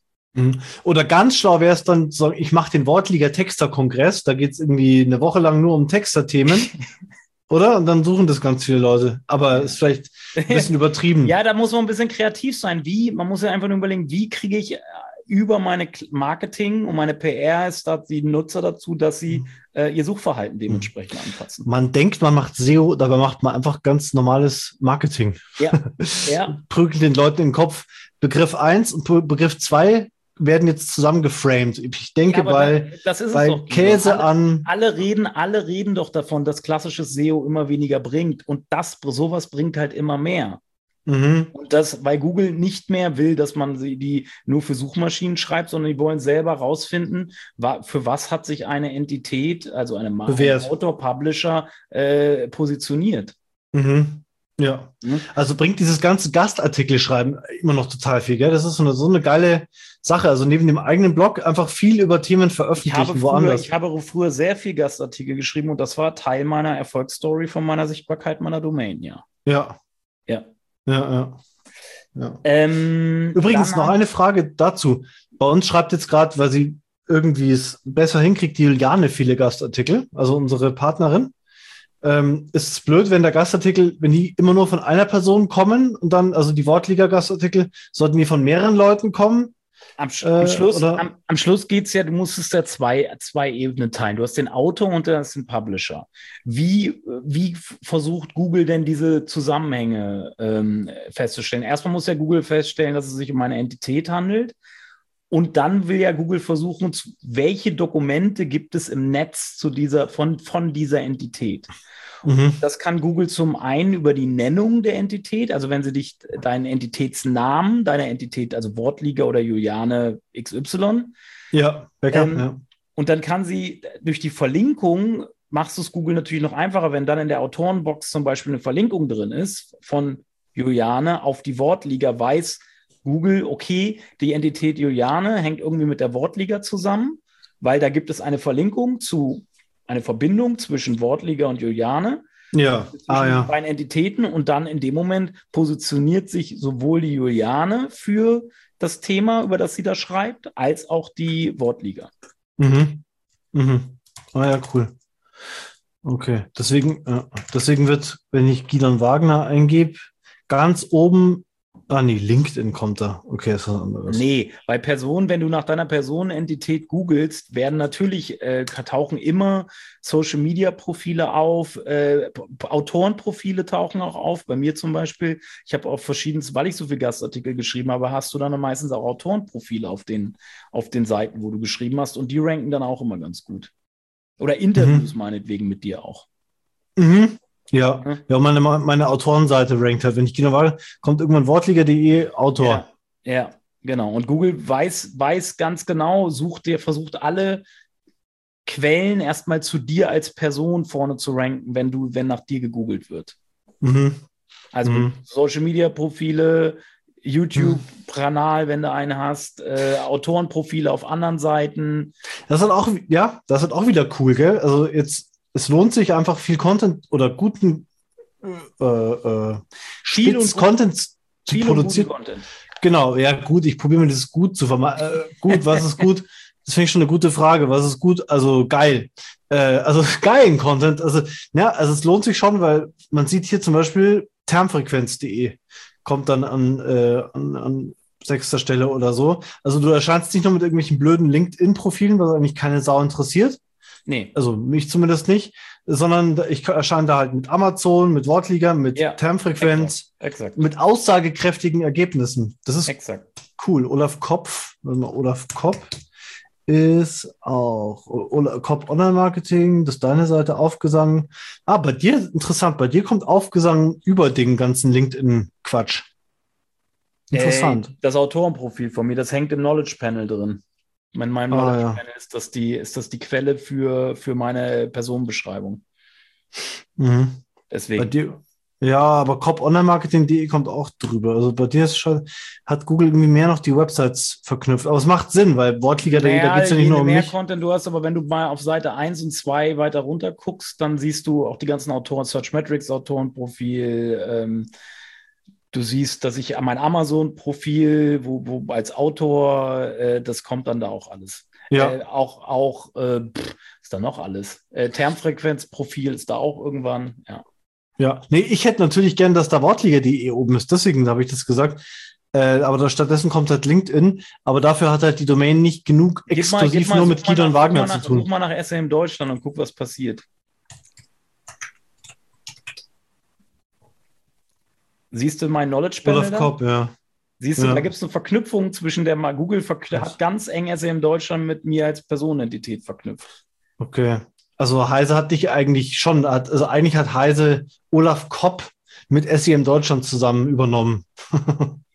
Mhm. Oder ganz schlau wäre es dann, ich mache den Wortliga-Texter-Kongress, da geht es irgendwie eine Woche lang nur um Texter-Themen. *laughs* Oder? Und dann suchen das ganz viele Leute. Aber ist vielleicht ein bisschen *laughs* übertrieben. Ja, da muss man ein bisschen kreativ sein. Wie, man muss ja einfach nur überlegen, wie kriege ich äh, über meine Marketing und meine PR ist da die Nutzer dazu, dass sie äh, ihr Suchverhalten dementsprechend anpassen. Man denkt, man macht SEO, dabei macht man einfach ganz normales Marketing. Ja, *laughs* ja, Prügelt den Leuten in den Kopf Begriff 1 und Be- Begriff 2 werden jetzt zusammengeframed. Ich denke, Ja, bei, da- das ist es bei doch. Käse alle, an. alle reden, alle reden doch davon, dass klassisches SEO immer weniger bringt. Und das, sowas bringt halt immer mehr. Mhm. Und das, weil Google nicht mehr will, dass man sie die nur für Suchmaschinen schreibt, sondern die wollen selber rausfinden, für was hat sich eine Entität, also eine Marke. Autor, Publisher, äh, positioniert. Mhm. Ja. Mhm. Also bringt dieses ganze Gastartikel schreiben immer noch total viel, gell? Das ist so eine, so eine geile Sache. Also neben dem eigenen Blog einfach viel über Themen Ich veröffentlichen, habe, früher, woanders. ich habe früher sehr viel Gastartikel geschrieben und das war Teil meiner Erfolgsstory von meiner Sichtbarkeit meiner Domain, ja. ja. Ja. Ja, ja. ja. Ähm, Übrigens noch eine Frage dazu. Bei uns schreibt jetzt gerade, weil sie irgendwie es besser hinkriegt, die Juliane viele Gastartikel, also unsere Partnerin. Ähm, ist es blöd, wenn der Gastartikel, wenn die immer nur von einer Person kommen und dann, also die Wortliga-Gastartikel, sollten die von mehreren Leuten kommen? Am, Sch Äh, am Schluss, am, am Schluss geht es ja, du musstest ja zwei, zwei Ebenen teilen. Du hast den Autor und du hast den Publisher. Wie, wie versucht Google denn diese Zusammenhänge ähm, festzustellen? Erstmal muss ja Google feststellen, dass es sich um eine Entität handelt. Und dann will ja Google versuchen, welche Dokumente gibt es im Netz zu dieser, von, von dieser Entität. Mhm. Das kann Google zum einen über die Nennung der Entität, also wenn sie dich deinen Entitätsnamen, deine Entität, also Wortliga oder Juliane XY, Ja, Backup, Ähm, ja. und dann kann sie durch die Verlinkung, machst du es Google natürlich noch einfacher, wenn dann in der Autorenbox zum Beispiel eine Verlinkung drin ist von Juliane auf die Wortliga, weiß Google, okay, die Entität Juliane hängt irgendwie mit der Wortliga zusammen, weil da gibt es eine Verlinkung zu, eine Verbindung zwischen Wortliga und Juliane Ja, zwischen ah ja. beiden Entitäten und dann in dem Moment positioniert sich sowohl die Juliane für das Thema, über das sie da schreibt, als auch die Wortliga. Mhm. Mhm. Ah ja, cool. Okay, deswegen, äh, deswegen wird, wenn ich Gideon Wagner eingebe, ganz oben, ah nee, LinkedIn kommt da. Okay, ist was anderes. Nee, bei Personen, wenn du nach deiner Personenentität googelst, werden natürlich, äh, tauchen immer Social Media Profile auf, äh, Autorenprofile tauchen auch auf. Bei mir zum Beispiel, ich habe auch verschiedenes, weil ich so viel Gastartikel geschrieben habe, hast du dann meistens auch Autorenprofile auf den, auf den Seiten, wo du geschrieben hast und die ranken dann auch immer ganz gut. Oder Interviews meinetwegen mit dir auch. Mhm. Ja, Mhm. ja, meine, meine Autorenseite rankt halt. Wenn ich Gideon Wagner, kommt irgendwann wortliga.de Autor. Ja, ja, genau. Und Google weiß, weiß ganz genau, sucht dir, versucht alle Quellen erstmal zu dir als Person vorne zu ranken, wenn du, wenn nach dir gegoogelt wird. Mhm. Also Mhm. Social Media Profile, YouTube-Kanal, wenn du einen hast, äh, Autorenprofile auf anderen Seiten. Das ist auch, ja, das ist auch wieder cool, gell? Also jetzt, es lohnt sich einfach viel Content oder guten äh, äh, Viel und Spitz gut- Content zu Viel produzieren. Content. Genau, ja, gut, ich probiere mir das gut zu vermeiden. Äh, gut, was ist gut? Das finde ich schon eine gute Frage. Was ist gut? Also geil. Äh, also *laughs* geilen Content. Also, ja, also es lohnt sich schon, weil man sieht hier zum Beispiel termfrequenz.de kommt dann an, äh, an, an sechster Stelle oder so. Also du erscheinst nicht nur mit irgendwelchen blöden LinkedIn-Profilen, was eigentlich keine Sau interessiert. Nee, Also mich zumindest nicht, sondern ich erscheine da halt mit Amazon, mit Wortliga, mit Ja, Termfrequenz, exakt. mit aussagekräftigen Ergebnissen. Das ist Exakt. Cool. Olaf Kopf, Olaf Kopp ist auch Olaf Kopp Online Marketing, das ist deine Seite Aufgesang. Ah, bei dir, interessant, bei dir kommt Aufgesang über den ganzen LinkedIn-Quatsch. Interessant. Äh, das Autorenprofil von mir, das hängt im Knowledge Panel drin. In meinem Ah, ja. Ist das die, ist das die Quelle für, für meine Personenbeschreibung. Mhm. Bei Deswegen. dir, ja, aber copponlinemarketing.de kommt auch drüber. Also bei dir ist schon, hat Google irgendwie mehr noch die Websites verknüpft. Aber es macht Sinn, weil Wortliga.de, da geht es ja nicht nur um mehr mich. Content du hast, aber wenn du mal auf Seite 1 und 2 weiter runter guckst, dann siehst du auch die ganzen Autoren, Searchmetrics Autorenprofil. Ähm, du siehst, dass ich mein Amazon-Profil, wo, wo als Autor, äh, das kommt dann da auch alles. Ja, Äh, auch, auch, äh, pff, ist da noch alles. Äh, Termfrequenzprofil ist da auch irgendwann, ja. ja. Nee, ich hätte natürlich gern, dass da Wortliga.de oben ist. Deswegen habe ich das gesagt. Äh, aber da stattdessen kommt halt LinkedIn. Aber dafür hat halt die Domain nicht genug mal- exklusiv gib mal- nur mit mal nach- Wagner mal zu nach- tun. Such mal nach SM Deutschland und guck, was passiert. Siehst du mein Knowledge Panel? Kopp, ja. Siehst du, Ja. da gibt es eine Verknüpfung zwischen der mal Google hat ganz eng SEM Deutschland mit mir als Personenentität verknüpft. Okay. Also Heise hat dich eigentlich schon, hat- also eigentlich hat Heise Olaf Kopp mit SEM Deutschland zusammen übernommen.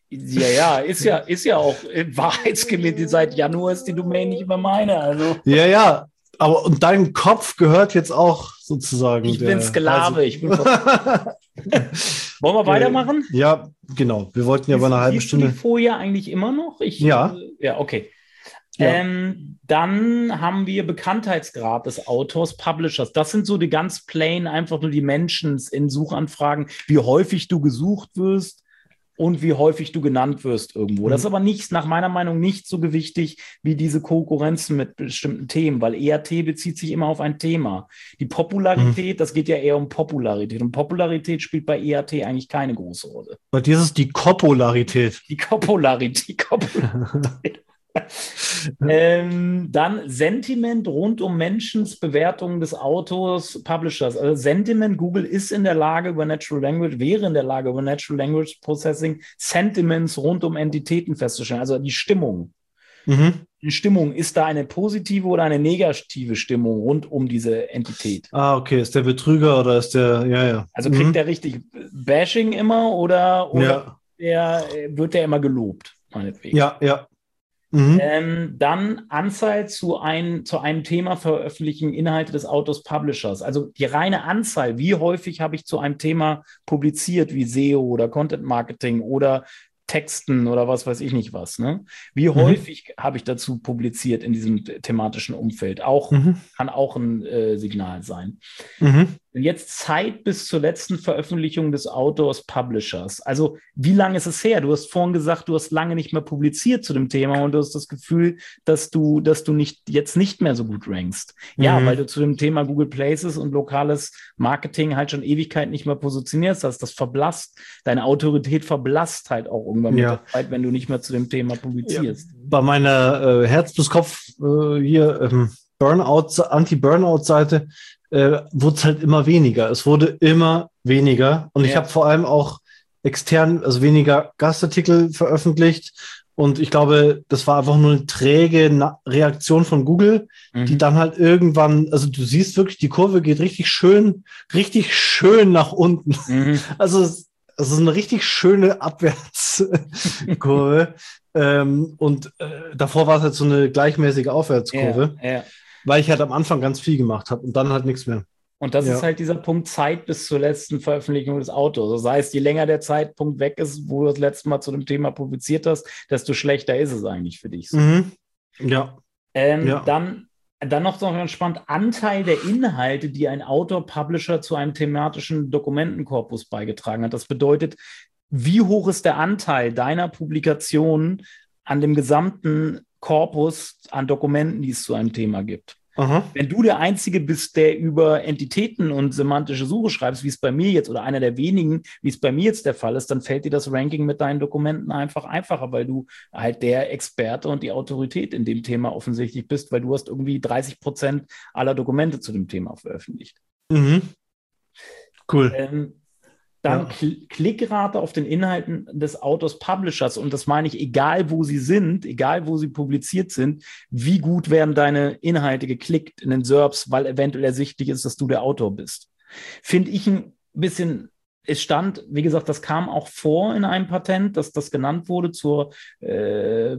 Ja, ja, *laughs* ist ja, ist ja auch wahrheitsgemäß, seit Januar ist die Domain nicht mehr meine. Also ja, ja. Aber und dein Kopf gehört jetzt auch sozusagen. ich bin Sklave. Heise- Ich bin *laughs* Wollen wir weitermachen? Ja, genau. Wir wollten ja bei einer halben du die Stunde. Folie eigentlich immer noch? Ich, Ja. äh, Ja, okay. Ja. Ähm, dann haben wir Bekanntheitsgrad des Autors, Publishers. Das sind so die ganz plain, einfach nur die Menschen in Suchanfragen, wie häufig du gesucht wirst und wie häufig du genannt wirst irgendwo. Das ist aber nicht, nach meiner Meinung, nicht so gewichtig wie diese Konkurrenzen mit bestimmten Themen, weil ERT bezieht sich immer auf ein Thema. Die Popularität, das geht ja eher um Popularität. Und Popularität spielt bei ERT eigentlich keine große Rolle. Bei dir ist es die Kopularität. Die Kopularität. Die Kopularität. *laughs* *laughs* ähm, dann Sentiment rund um Menschens Bewertung des Autors, Publishers. Also Sentiment, Google ist in der Lage über Natural Language, wäre in der Lage über Natural Language Processing Sentiments rund um Entitäten festzustellen. Also die Stimmung. Mhm. Die Stimmung, ist da eine positive oder eine negative Stimmung rund um diese Entität? Ah, okay. Ist der Betrüger oder ist der, ja, ja. Also kriegt mhm. der richtig Bashing immer oder, oder Ja, der, wird der immer gelobt? Meinetwegen. ja, ja. Mhm. Ähm, dann Anzahl zu, ein, zu einem Thema veröffentlichen Inhalte des Autors Publishers. Also die reine Anzahl, wie häufig habe ich zu einem Thema publiziert, wie SEO oder Content Marketing oder Texten oder was weiß ich nicht was. Ne? Wie Mhm. häufig habe ich dazu publiziert in diesem thematischen Umfeld? Auch Mhm. kann auch ein äh, Signal sein. Mhm. Jetzt Zeit bis zur letzten Veröffentlichung des Autors Publishers. Also wie lange ist es her? Du hast vorhin gesagt, du hast lange nicht mehr publiziert zu dem Thema und du hast das Gefühl, dass du, dass du nicht jetzt nicht mehr so gut rankst. Ja, Mhm. weil du zu dem Thema Google Places und lokales Marketing halt schon Ewigkeit nicht mehr positionierst hast. Das verblasst, deine Autorität verblasst halt auch irgendwann Ja. mit der Zeit, wenn du nicht mehr zu dem Thema publizierst. Bei meiner äh, Herz bis Kopf äh, hier ähm, Burnout, Anti-Burnout-Seite äh, wurde es halt immer weniger. Es wurde immer weniger. Und ich Ja. habe vor allem auch extern, also weniger Gastartikel veröffentlicht. Und ich glaube, das war einfach nur eine träge Na Reaktion von Google, die Mhm. dann halt irgendwann, also du siehst wirklich, die Kurve geht richtig schön, richtig schön nach unten. Mhm. *laughs* Also es es ist eine richtig schöne Abwärtskurve. *laughs* ähm, und äh, davor war es halt so eine gleichmäßige Aufwärtskurve, Ja, ja. Weil ich halt am Anfang ganz viel gemacht habe und dann halt nichts mehr. Und das Ja. ist halt dieser Punkt Zeit bis zur letzten Veröffentlichung des Autos. Das heißt, je länger der Zeitpunkt weg ist, wo du das letzte Mal zu dem Thema publiziert hast, desto schlechter ist es eigentlich für dich. Mhm. Ja. Ähm, Ja. Dann, dann noch so ganz spannend, Anteil der Inhalte, die ein Autor, Publisher zu einem thematischen Dokumentenkorpus beigetragen hat. Das bedeutet, wie hoch ist der Anteil deiner Publikationen an dem gesamten Korpus an Dokumenten, die es zu einem Thema gibt? Aha. Wenn du der Einzige bist, der über Entitäten und semantische Suche schreibst, wie es bei mir jetzt oder einer der wenigen, wie es bei mir jetzt der Fall ist, dann fällt dir das Ranking mit deinen Dokumenten einfach einfacher, weil du halt der Experte und die Autorität in dem Thema offensichtlich bist, weil du hast irgendwie 30 Prozent aller Dokumente zu dem Thema veröffentlicht. Mhm. Cool. Ähm, dann Ja. Kl Klickrate auf den Inhalten des Autors Publishers. Und das meine ich, egal wo sie sind, egal wo sie publiziert sind, wie gut werden deine Inhalte geklickt in den SERPs, weil eventuell ersichtlich ist, dass du der Autor bist. Finde ich ein bisschen, es stand, wie gesagt, das kam auch vor in einem Patent, dass das genannt wurde zur, äh,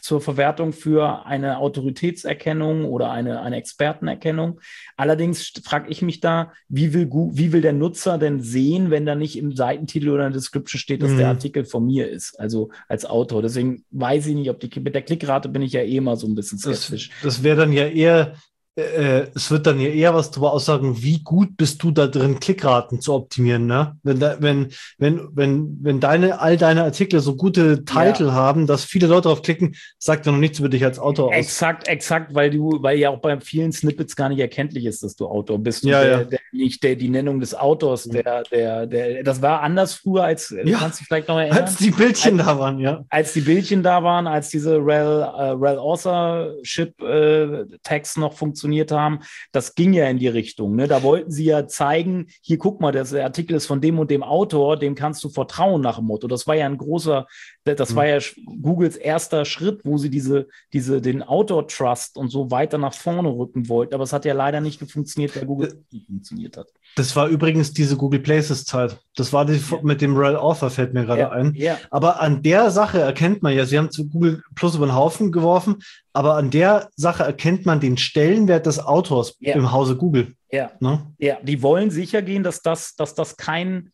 zur Verwertung für eine Autoritätserkennung oder eine, eine Expertenerkennung. Allerdings frage ich mich da, wie will, wie will der Nutzer denn sehen, wenn da nicht im Seitentitel oder in der Description steht, dass Mhm. der Artikel von mir ist, also als Autor. Deswegen weiß ich nicht, ob die, mit der Klickrate bin ich ja eh immer so ein bisschen Das, skeptisch. das wäre dann ja eher, äh, es wird dann ja eher was darüber aussagen, wie gut bist du da drin, Klickraten zu optimieren, ne? Wenn, da, wenn, wenn, wenn, wenn deine, all deine Artikel so gute Titel haben, dass viele Leute drauf klicken, sagt ja noch nichts über dich als Autor aus. Exakt, exakt, weil du, weil ja auch bei vielen Snippets gar nicht erkenntlich ist, dass du Autor bist. Ja, der, ja. Der, nicht der, die Nennung des Autors, der, der, der, das war anders früher, als du Ja. kannst dich vielleicht noch erinnern. Als die Bildchen da waren, ja. als die Bildchen da waren, als diese Rel, äh, Rel Authorship äh, Tags noch funktioniert funktioniert haben, das ging ja in die Richtung. Ne? Da wollten sie ja zeigen, hier guck mal, der Artikel ist von dem und dem Autor, dem kannst du vertrauen nach dem Motto. Das war ja ein großer, das mhm. war ja Googles erster Schritt, wo sie diese, diese, den Autor-Trust und so weiter nach vorne rücken wollten. Aber es hat ja leider nicht funktioniert, weil Google nicht funktioniert hat. Das war übrigens diese Google Places-Zeit. Das war die ja. mit dem Rel Author, fällt mir gerade ja. ein. Ja. Aber an der Sache erkennt man ja, sie haben zu Google Plus über den Haufen geworfen, aber an der Sache erkennt man den Stellenwert des Autors im Hause Google. Ja. Ne? ja, die wollen sicher gehen, dass das, dass das kein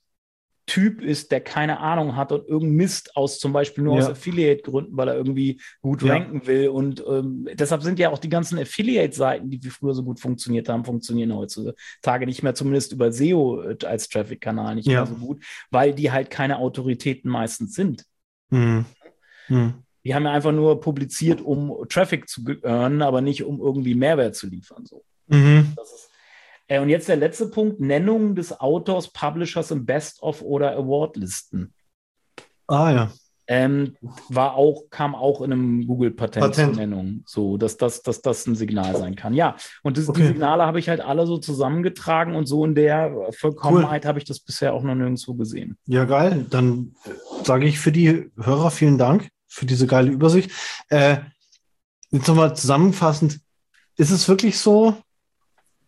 Typ ist, der keine Ahnung hat und irgendeinen Mist aus zum Beispiel nur ja. aus Affiliate-Gründen, weil er irgendwie gut ja. ranken will. Und ähm, deshalb sind ja auch die ganzen Affiliate-Seiten, die früher so gut funktioniert haben, funktionieren heutzutage nicht mehr, zumindest über SEO äh, als Traffic-Kanal nicht ja. mehr so gut, weil die halt keine Autoritäten meistens sind. Mhm. Mhm. Die haben ja einfach nur publiziert, um Traffic zu earnen, aber nicht um irgendwie Mehrwert zu liefern. So. Mhm. Das ist äh, und jetzt der letzte Punkt: Nennung des Autors, Publishers im Best-of oder Award-Listen. Ah ja. Ähm, war auch, kam auch in einem Google-Patent Patent. zur Nennung, so dass das, dass das ein Signal sein kann. Ja, und das, okay. die Signale habe ich halt alle so zusammengetragen und so in der Vollkommenheit cool. habe ich das bisher auch noch nirgendwo gesehen. Ja, geil. Dann sage ich für die Hörer vielen Dank für diese geile Übersicht. Äh, jetzt nochmal zusammenfassend: Ist es wirklich so,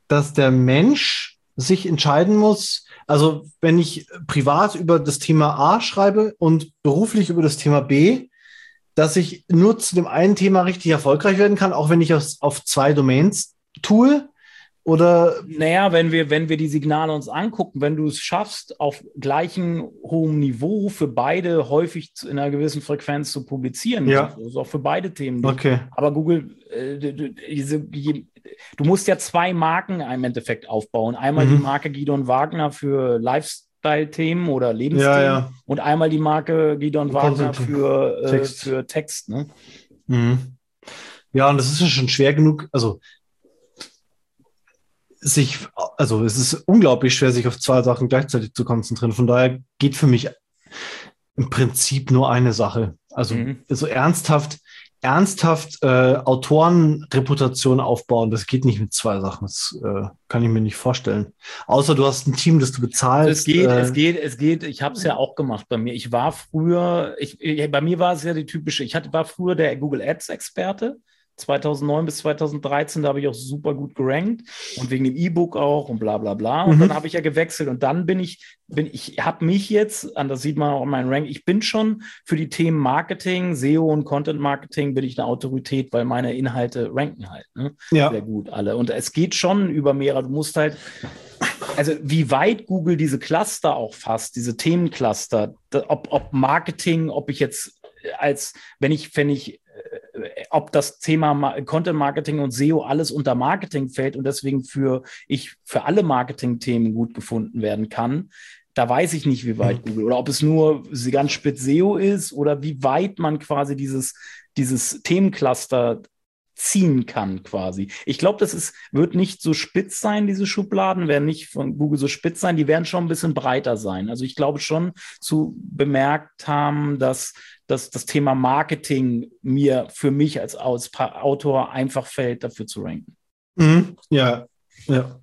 dass der Mensch sich entscheiden muss, also wenn ich privat über das Thema A schreibe und beruflich über das Thema B, dass ich nur zu dem einen Thema richtig erfolgreich werden kann, auch wenn ich es auf zwei Domains tue? Oder? Naja, wenn wir, wenn wir die Signale uns angucken, wenn du es schaffst, auf gleichem hohem Niveau für beide häufig in einer gewissen Frequenz zu publizieren, ja. also auch für beide Themen. Okay. Aber Google, äh, diese, du musst ja zwei Marken im Endeffekt aufbauen. Einmal mhm. die Marke Gidon Wagner für Lifestyle-Themen oder Lebensthemen ja, ja. und einmal die Marke Gidon Wagner für äh, Text. Für Text ne? mhm. Ja, und das ist ja schon schwer genug. Also sich, also es ist unglaublich schwer, sich auf zwei Sachen gleichzeitig zu konzentrieren. Von daher geht für mich im Prinzip nur eine Sache. Also mhm. so ernsthaft, ernsthaft äh, Autorenreputation aufbauen, das geht nicht mit zwei Sachen. Das äh, kann ich mir nicht vorstellen. Außer du hast ein Team, das du bezahlst. Es geht, äh, es geht, es geht. Ich habe es ja auch gemacht bei mir. Ich war früher, ich, bei mir war es ja die typische, ich hatte, war früher der Google Ads-Experte. 2009 bis 2013, da habe ich auch super gut gerankt und wegen dem E-Book auch und bla bla bla. Und mhm. dann habe ich ja gewechselt und dann bin ich, bin ich, habe mich jetzt, an das sieht man auch in meinem Rank, ich bin schon für die Themen Marketing, SEO und Content Marketing bin ich eine Autorität, weil meine Inhalte ranken halt ne? ja. sehr gut alle. Und es geht schon über mehrere, du musst halt, also wie weit Google diese Cluster auch fasst, diese Themencluster, ob, ob Marketing, ob ich jetzt als, wenn ich, wenn ich ob das Thema Content Marketing und SEO alles unter Marketing fällt und deswegen für ich für alle Marketing-Themen gut gefunden werden kann. Da weiß ich nicht, wie weit mhm. Google oder ob es nur ganz spitz SEO ist oder wie weit man quasi dieses, dieses Themencluster ziehen kann quasi. Ich glaube, das ist, wird nicht so spitz sein, diese Schubladen werden nicht von Google so spitz sein, die werden schon ein bisschen breiter sein. Also ich glaube schon zu bemerkt haben, dass dass das Thema Marketing mir für mich als Autor einfach fällt, dafür zu ranken. Mhm. Ja, ja.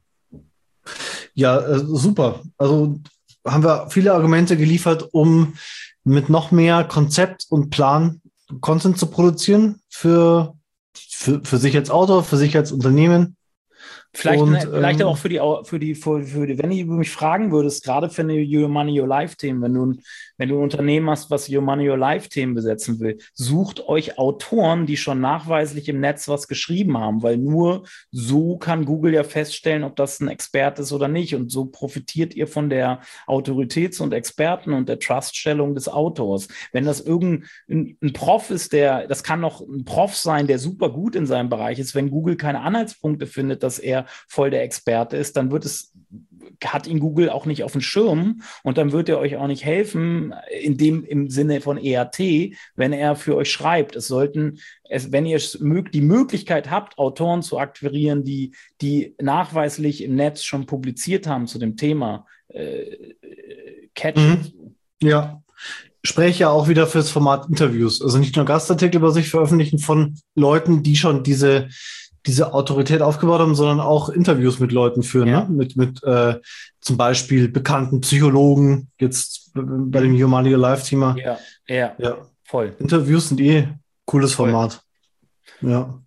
Ja, äh, super. Also haben wir viele Argumente geliefert, um mit noch mehr Konzept und Plan Content zu produzieren für, für, für sich als Autor, für sich als Unternehmen. Vielleicht, und, vielleicht ähm, auch für die, für die, für, für die, wenn du mich fragen würdest, gerade für eine Your Money, Your Life-Themen, wenn du, wenn du ein Unternehmen hast, was Your Money, Your Life-Themen besetzen will, sucht euch Autoren, die schon nachweislich im Netz was geschrieben haben, weil nur so kann Google ja feststellen, ob das ein Experte ist oder nicht. Und so profitiert ihr von der Autoritäts- und Experten- und der Truststellung des Autors. Wenn das irgendein ein Prof ist, der, das kann noch ein Prof sein, der super gut in seinem Bereich ist, wenn Google keine Anhaltspunkte findet, dass er voll der Experte ist, dann wird es hat ihn Google auch nicht auf dem Schirm und dann wird er euch auch nicht helfen, in dem im Sinne von EAT, wenn er für euch schreibt. Es sollten, es, wenn ihr die Möglichkeit habt, Autoren zu akquirieren, die, die nachweislich im Netz schon publiziert haben zu dem Thema, äh, catchen. Mhm. Ja. Spreche ja auch wieder fürs Format Interviews. Also nicht nur Gastartikel über sich veröffentlichen von Leuten, die schon diese diese Autorität aufgebaut haben, sondern auch Interviews mit Leuten führen, Ja. ne? mit, mit äh, zum Beispiel bekannten Psychologen, jetzt bei dem Humanity Live-Thema. Ja, ja, Ja, voll. Interviews sind eh cooles Format. Ja.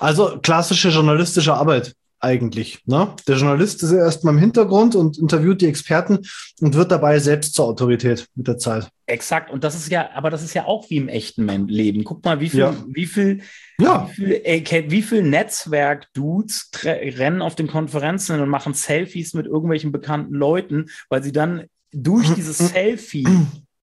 Also klassische journalistische Arbeit eigentlich. Ne? Der Journalist ist ja erstmal im Hintergrund und interviewt die Experten und wird dabei selbst zur Autorität mit der Zeit. Exakt. Und das ist ja, aber das ist ja auch wie im echten Leben. Guck mal, wie viel, Ja. wie viel, Ja, wie viel, äh, wie viel Netzwerk-Dudes rennen auf den Konferenzen und machen Selfies mit irgendwelchen bekannten Leuten, weil sie dann durch *clears throat* dieses Selfie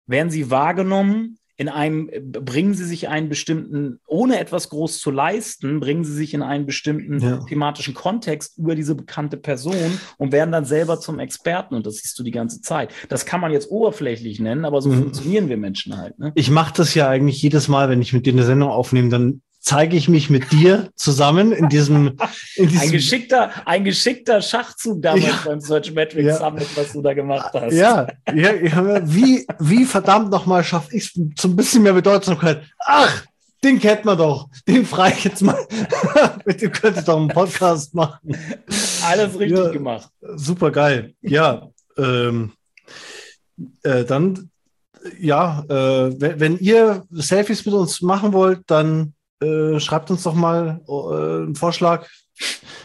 werden sie wahrgenommen. In einem, bringen sie sich einen bestimmten, ohne etwas groß zu leisten, bringen sie sich in einen bestimmten Ja. thematischen Kontext über diese bekannte Person und werden dann selber zum Experten. Und das siehst du die ganze Zeit. Das kann man jetzt oberflächlich nennen, aber so Mhm. funktionieren wir Menschen halt. Ne? ich mache das ja eigentlich jedes Mal, wenn ich mit dir eine Sendung aufnehme, dann zeige ich mich mit dir zusammen in diesem, in Ein diesem geschickter, ein geschickter Schachzug damals Ja. beim Search Metrics Ja. Summit, was du da gemacht hast. Ja, ja, ja wie, wie verdammt nochmal schaffe ich es zu ein bisschen mehr Bedeutsamkeit? Ach, den kennt man doch. Den frage ich jetzt mal. *laughs* Mit dem könnte ich doch einen Podcast machen. Alles richtig Ja. gemacht. Super geil. Ja, ähm, äh, dann, ja, äh, wenn, wenn ihr Selfies mit uns machen wollt, dann äh, schreibt uns doch mal äh, einen Vorschlag.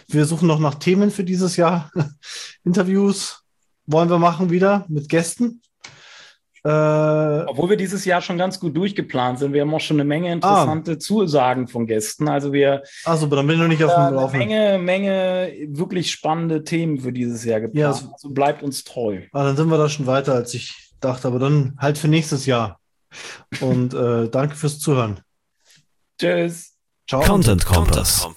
Wir suchen noch nach Themen für dieses Jahr. *laughs* Interviews wollen wir machen wieder mit Gästen. Äh, Obwohl wir dieses Jahr schon ganz gut durchgeplant sind. Wir haben auch schon eine Ah. Menge interessante Zusagen von Gästen. Also wir also, dann bin ich noch nicht auf dem eine Laufenden. Menge, Menge wirklich spannende Themen für dieses Jahr geplant. Ja. Also bleibt uns treu. Ah, dann sind wir da schon weiter, als ich dachte. Aber dann halt für nächstes Jahr. Und äh, danke fürs Zuhören. Tschüss. Ciao. Content Kompass.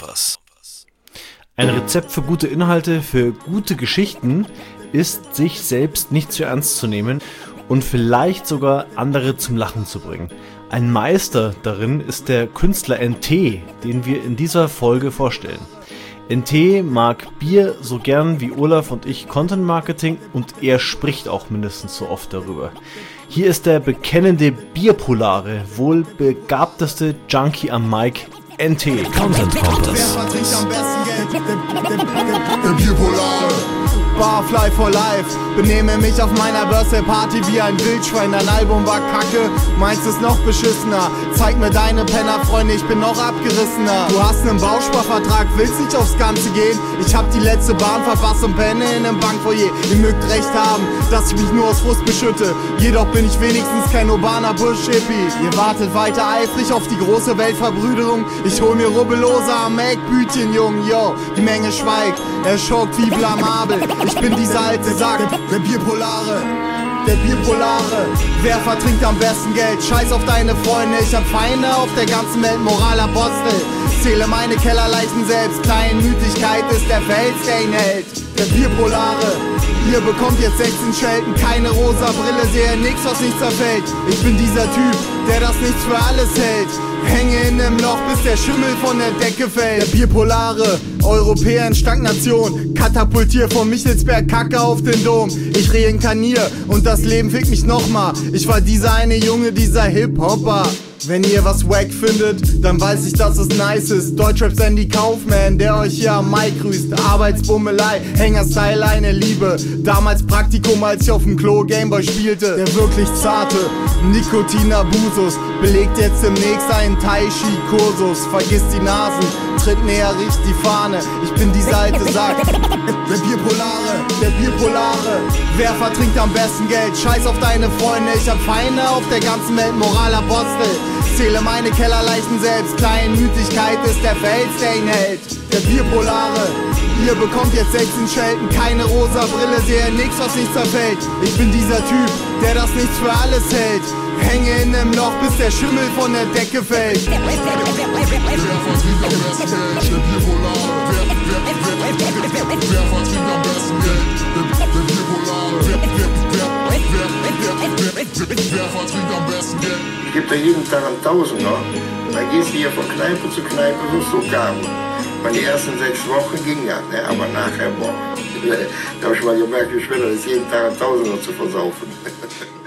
Ein Rezept für gute Inhalte, für gute Geschichten ist, sich selbst nicht zu ernst zu nehmen und vielleicht sogar andere zum Lachen zu bringen. Ein Meister darin ist der Künstler NT, den wir in dieser Folge vorstellen. NT mag Bier so gern wie Olaf und ich Content Marketing und er spricht auch mindestens so oft darüber. Hier ist der bekennende Bierpolare, wohl begabteste Junkie am Mic, NT. Content Wer Barfly for life. Benehme mich auf meiner Birthday Party wie ein Wildschwein. Dein Album war kacke, meins ist noch beschissener. Zeig mir deine Penner-Freunde, ich bin noch abgerissener. Du hast einen Bausparvertrag, willst nicht aufs Ganze gehen. Ich hab die letzte Bahn verpasst und penne in einem Bankfoyer. Ihr mögt recht haben, dass ich mich nur aus Frust beschütte. Jedoch bin ich wenigstens kein urbaner Bush-Hippie. Ihr wartet weiter eifrig auf die große Weltverbrüderung. Ich hol mir Rubbelloser am Eckbütchen, Jung, yo. Die Menge schweigt, er schockt wie blamabel. Ich bin dieser alte Sack, der Bierpolare. Der Bierpolare, wer vertrinkt am besten Geld? Scheiß auf deine Freunde, ich hab Feinde auf der ganzen Welt, Moralapostel. Zähle meine Kellerleichen selbst, Kleinmütigkeit ist der Fels, der ihn hält. Der Bierpolare, ihr bekommt jetzt 16 Schelten, keine rosa Brille, sehe nix, was nicht zerfällt. Ich bin dieser Typ, der das nichts für alles hält. Hänge in nem Loch, bis der Schimmel von der Decke fällt. Der Bierpolare, Europäer in Stagnation. Katapultier von Michelsberg Kacke auf den Dom. Ich reinkarnier und das Leben fickt mich nochmal. Ich war dieser eine Junge, dieser Hip-Hopper. Wenn ihr was wack findet, dann weiß ich, dass es nice ist. Deutschrap Sandy Kaufman, der euch hier am Mic grüßt. Arbeitsbummelei, Hängerstyle, eine Liebe. Damals Praktikum, als ich auf dem Klo Gameboy spielte. Der wirklich zarte Nikotinabusus belegt jetzt demnächst einen Tai-Chi-Kursus. Vergiss die Nasen, tritt näher, riecht die Fahne. Ich bin dieser alte Sack. Der Bierpolare, der Bierpolare. Wer vertrinkt am besten Geld? Scheiß auf deine Freunde, ich hab Feinde auf der ganzen Welt, Zähle meine Kellerleichen selbst, Kleinmütigkeit ist der Fels, der ihn hält. Der Bierpolare, ihr bekommt jetzt 16 Schelten, keine rosa Brille, sehe nix, was nicht zerfällt. Ich bin dieser Typ, der das nichts für alles hält. Hänge in nem Loch, bis der Schimmel von der Decke fällt. Wer verdient am besten Geld? Der Bierpolare. Wer, wer, wer, wer, wer verdient am besten Geld? Der, der Bierpolare. Wer, wer, wer, verdient am? Ich gebe da jeden Tag einen Tausender. Dann gehst du hier von Kneipe zu Kneipe, suchst so Gaben. Und die ersten sechs Wochen ging ja, ne? aber nachher, boah. *laughs* Da habe ich mal gemerkt, wie schwer das ist, jeden Tag einen Tausender zu versaufen. *laughs*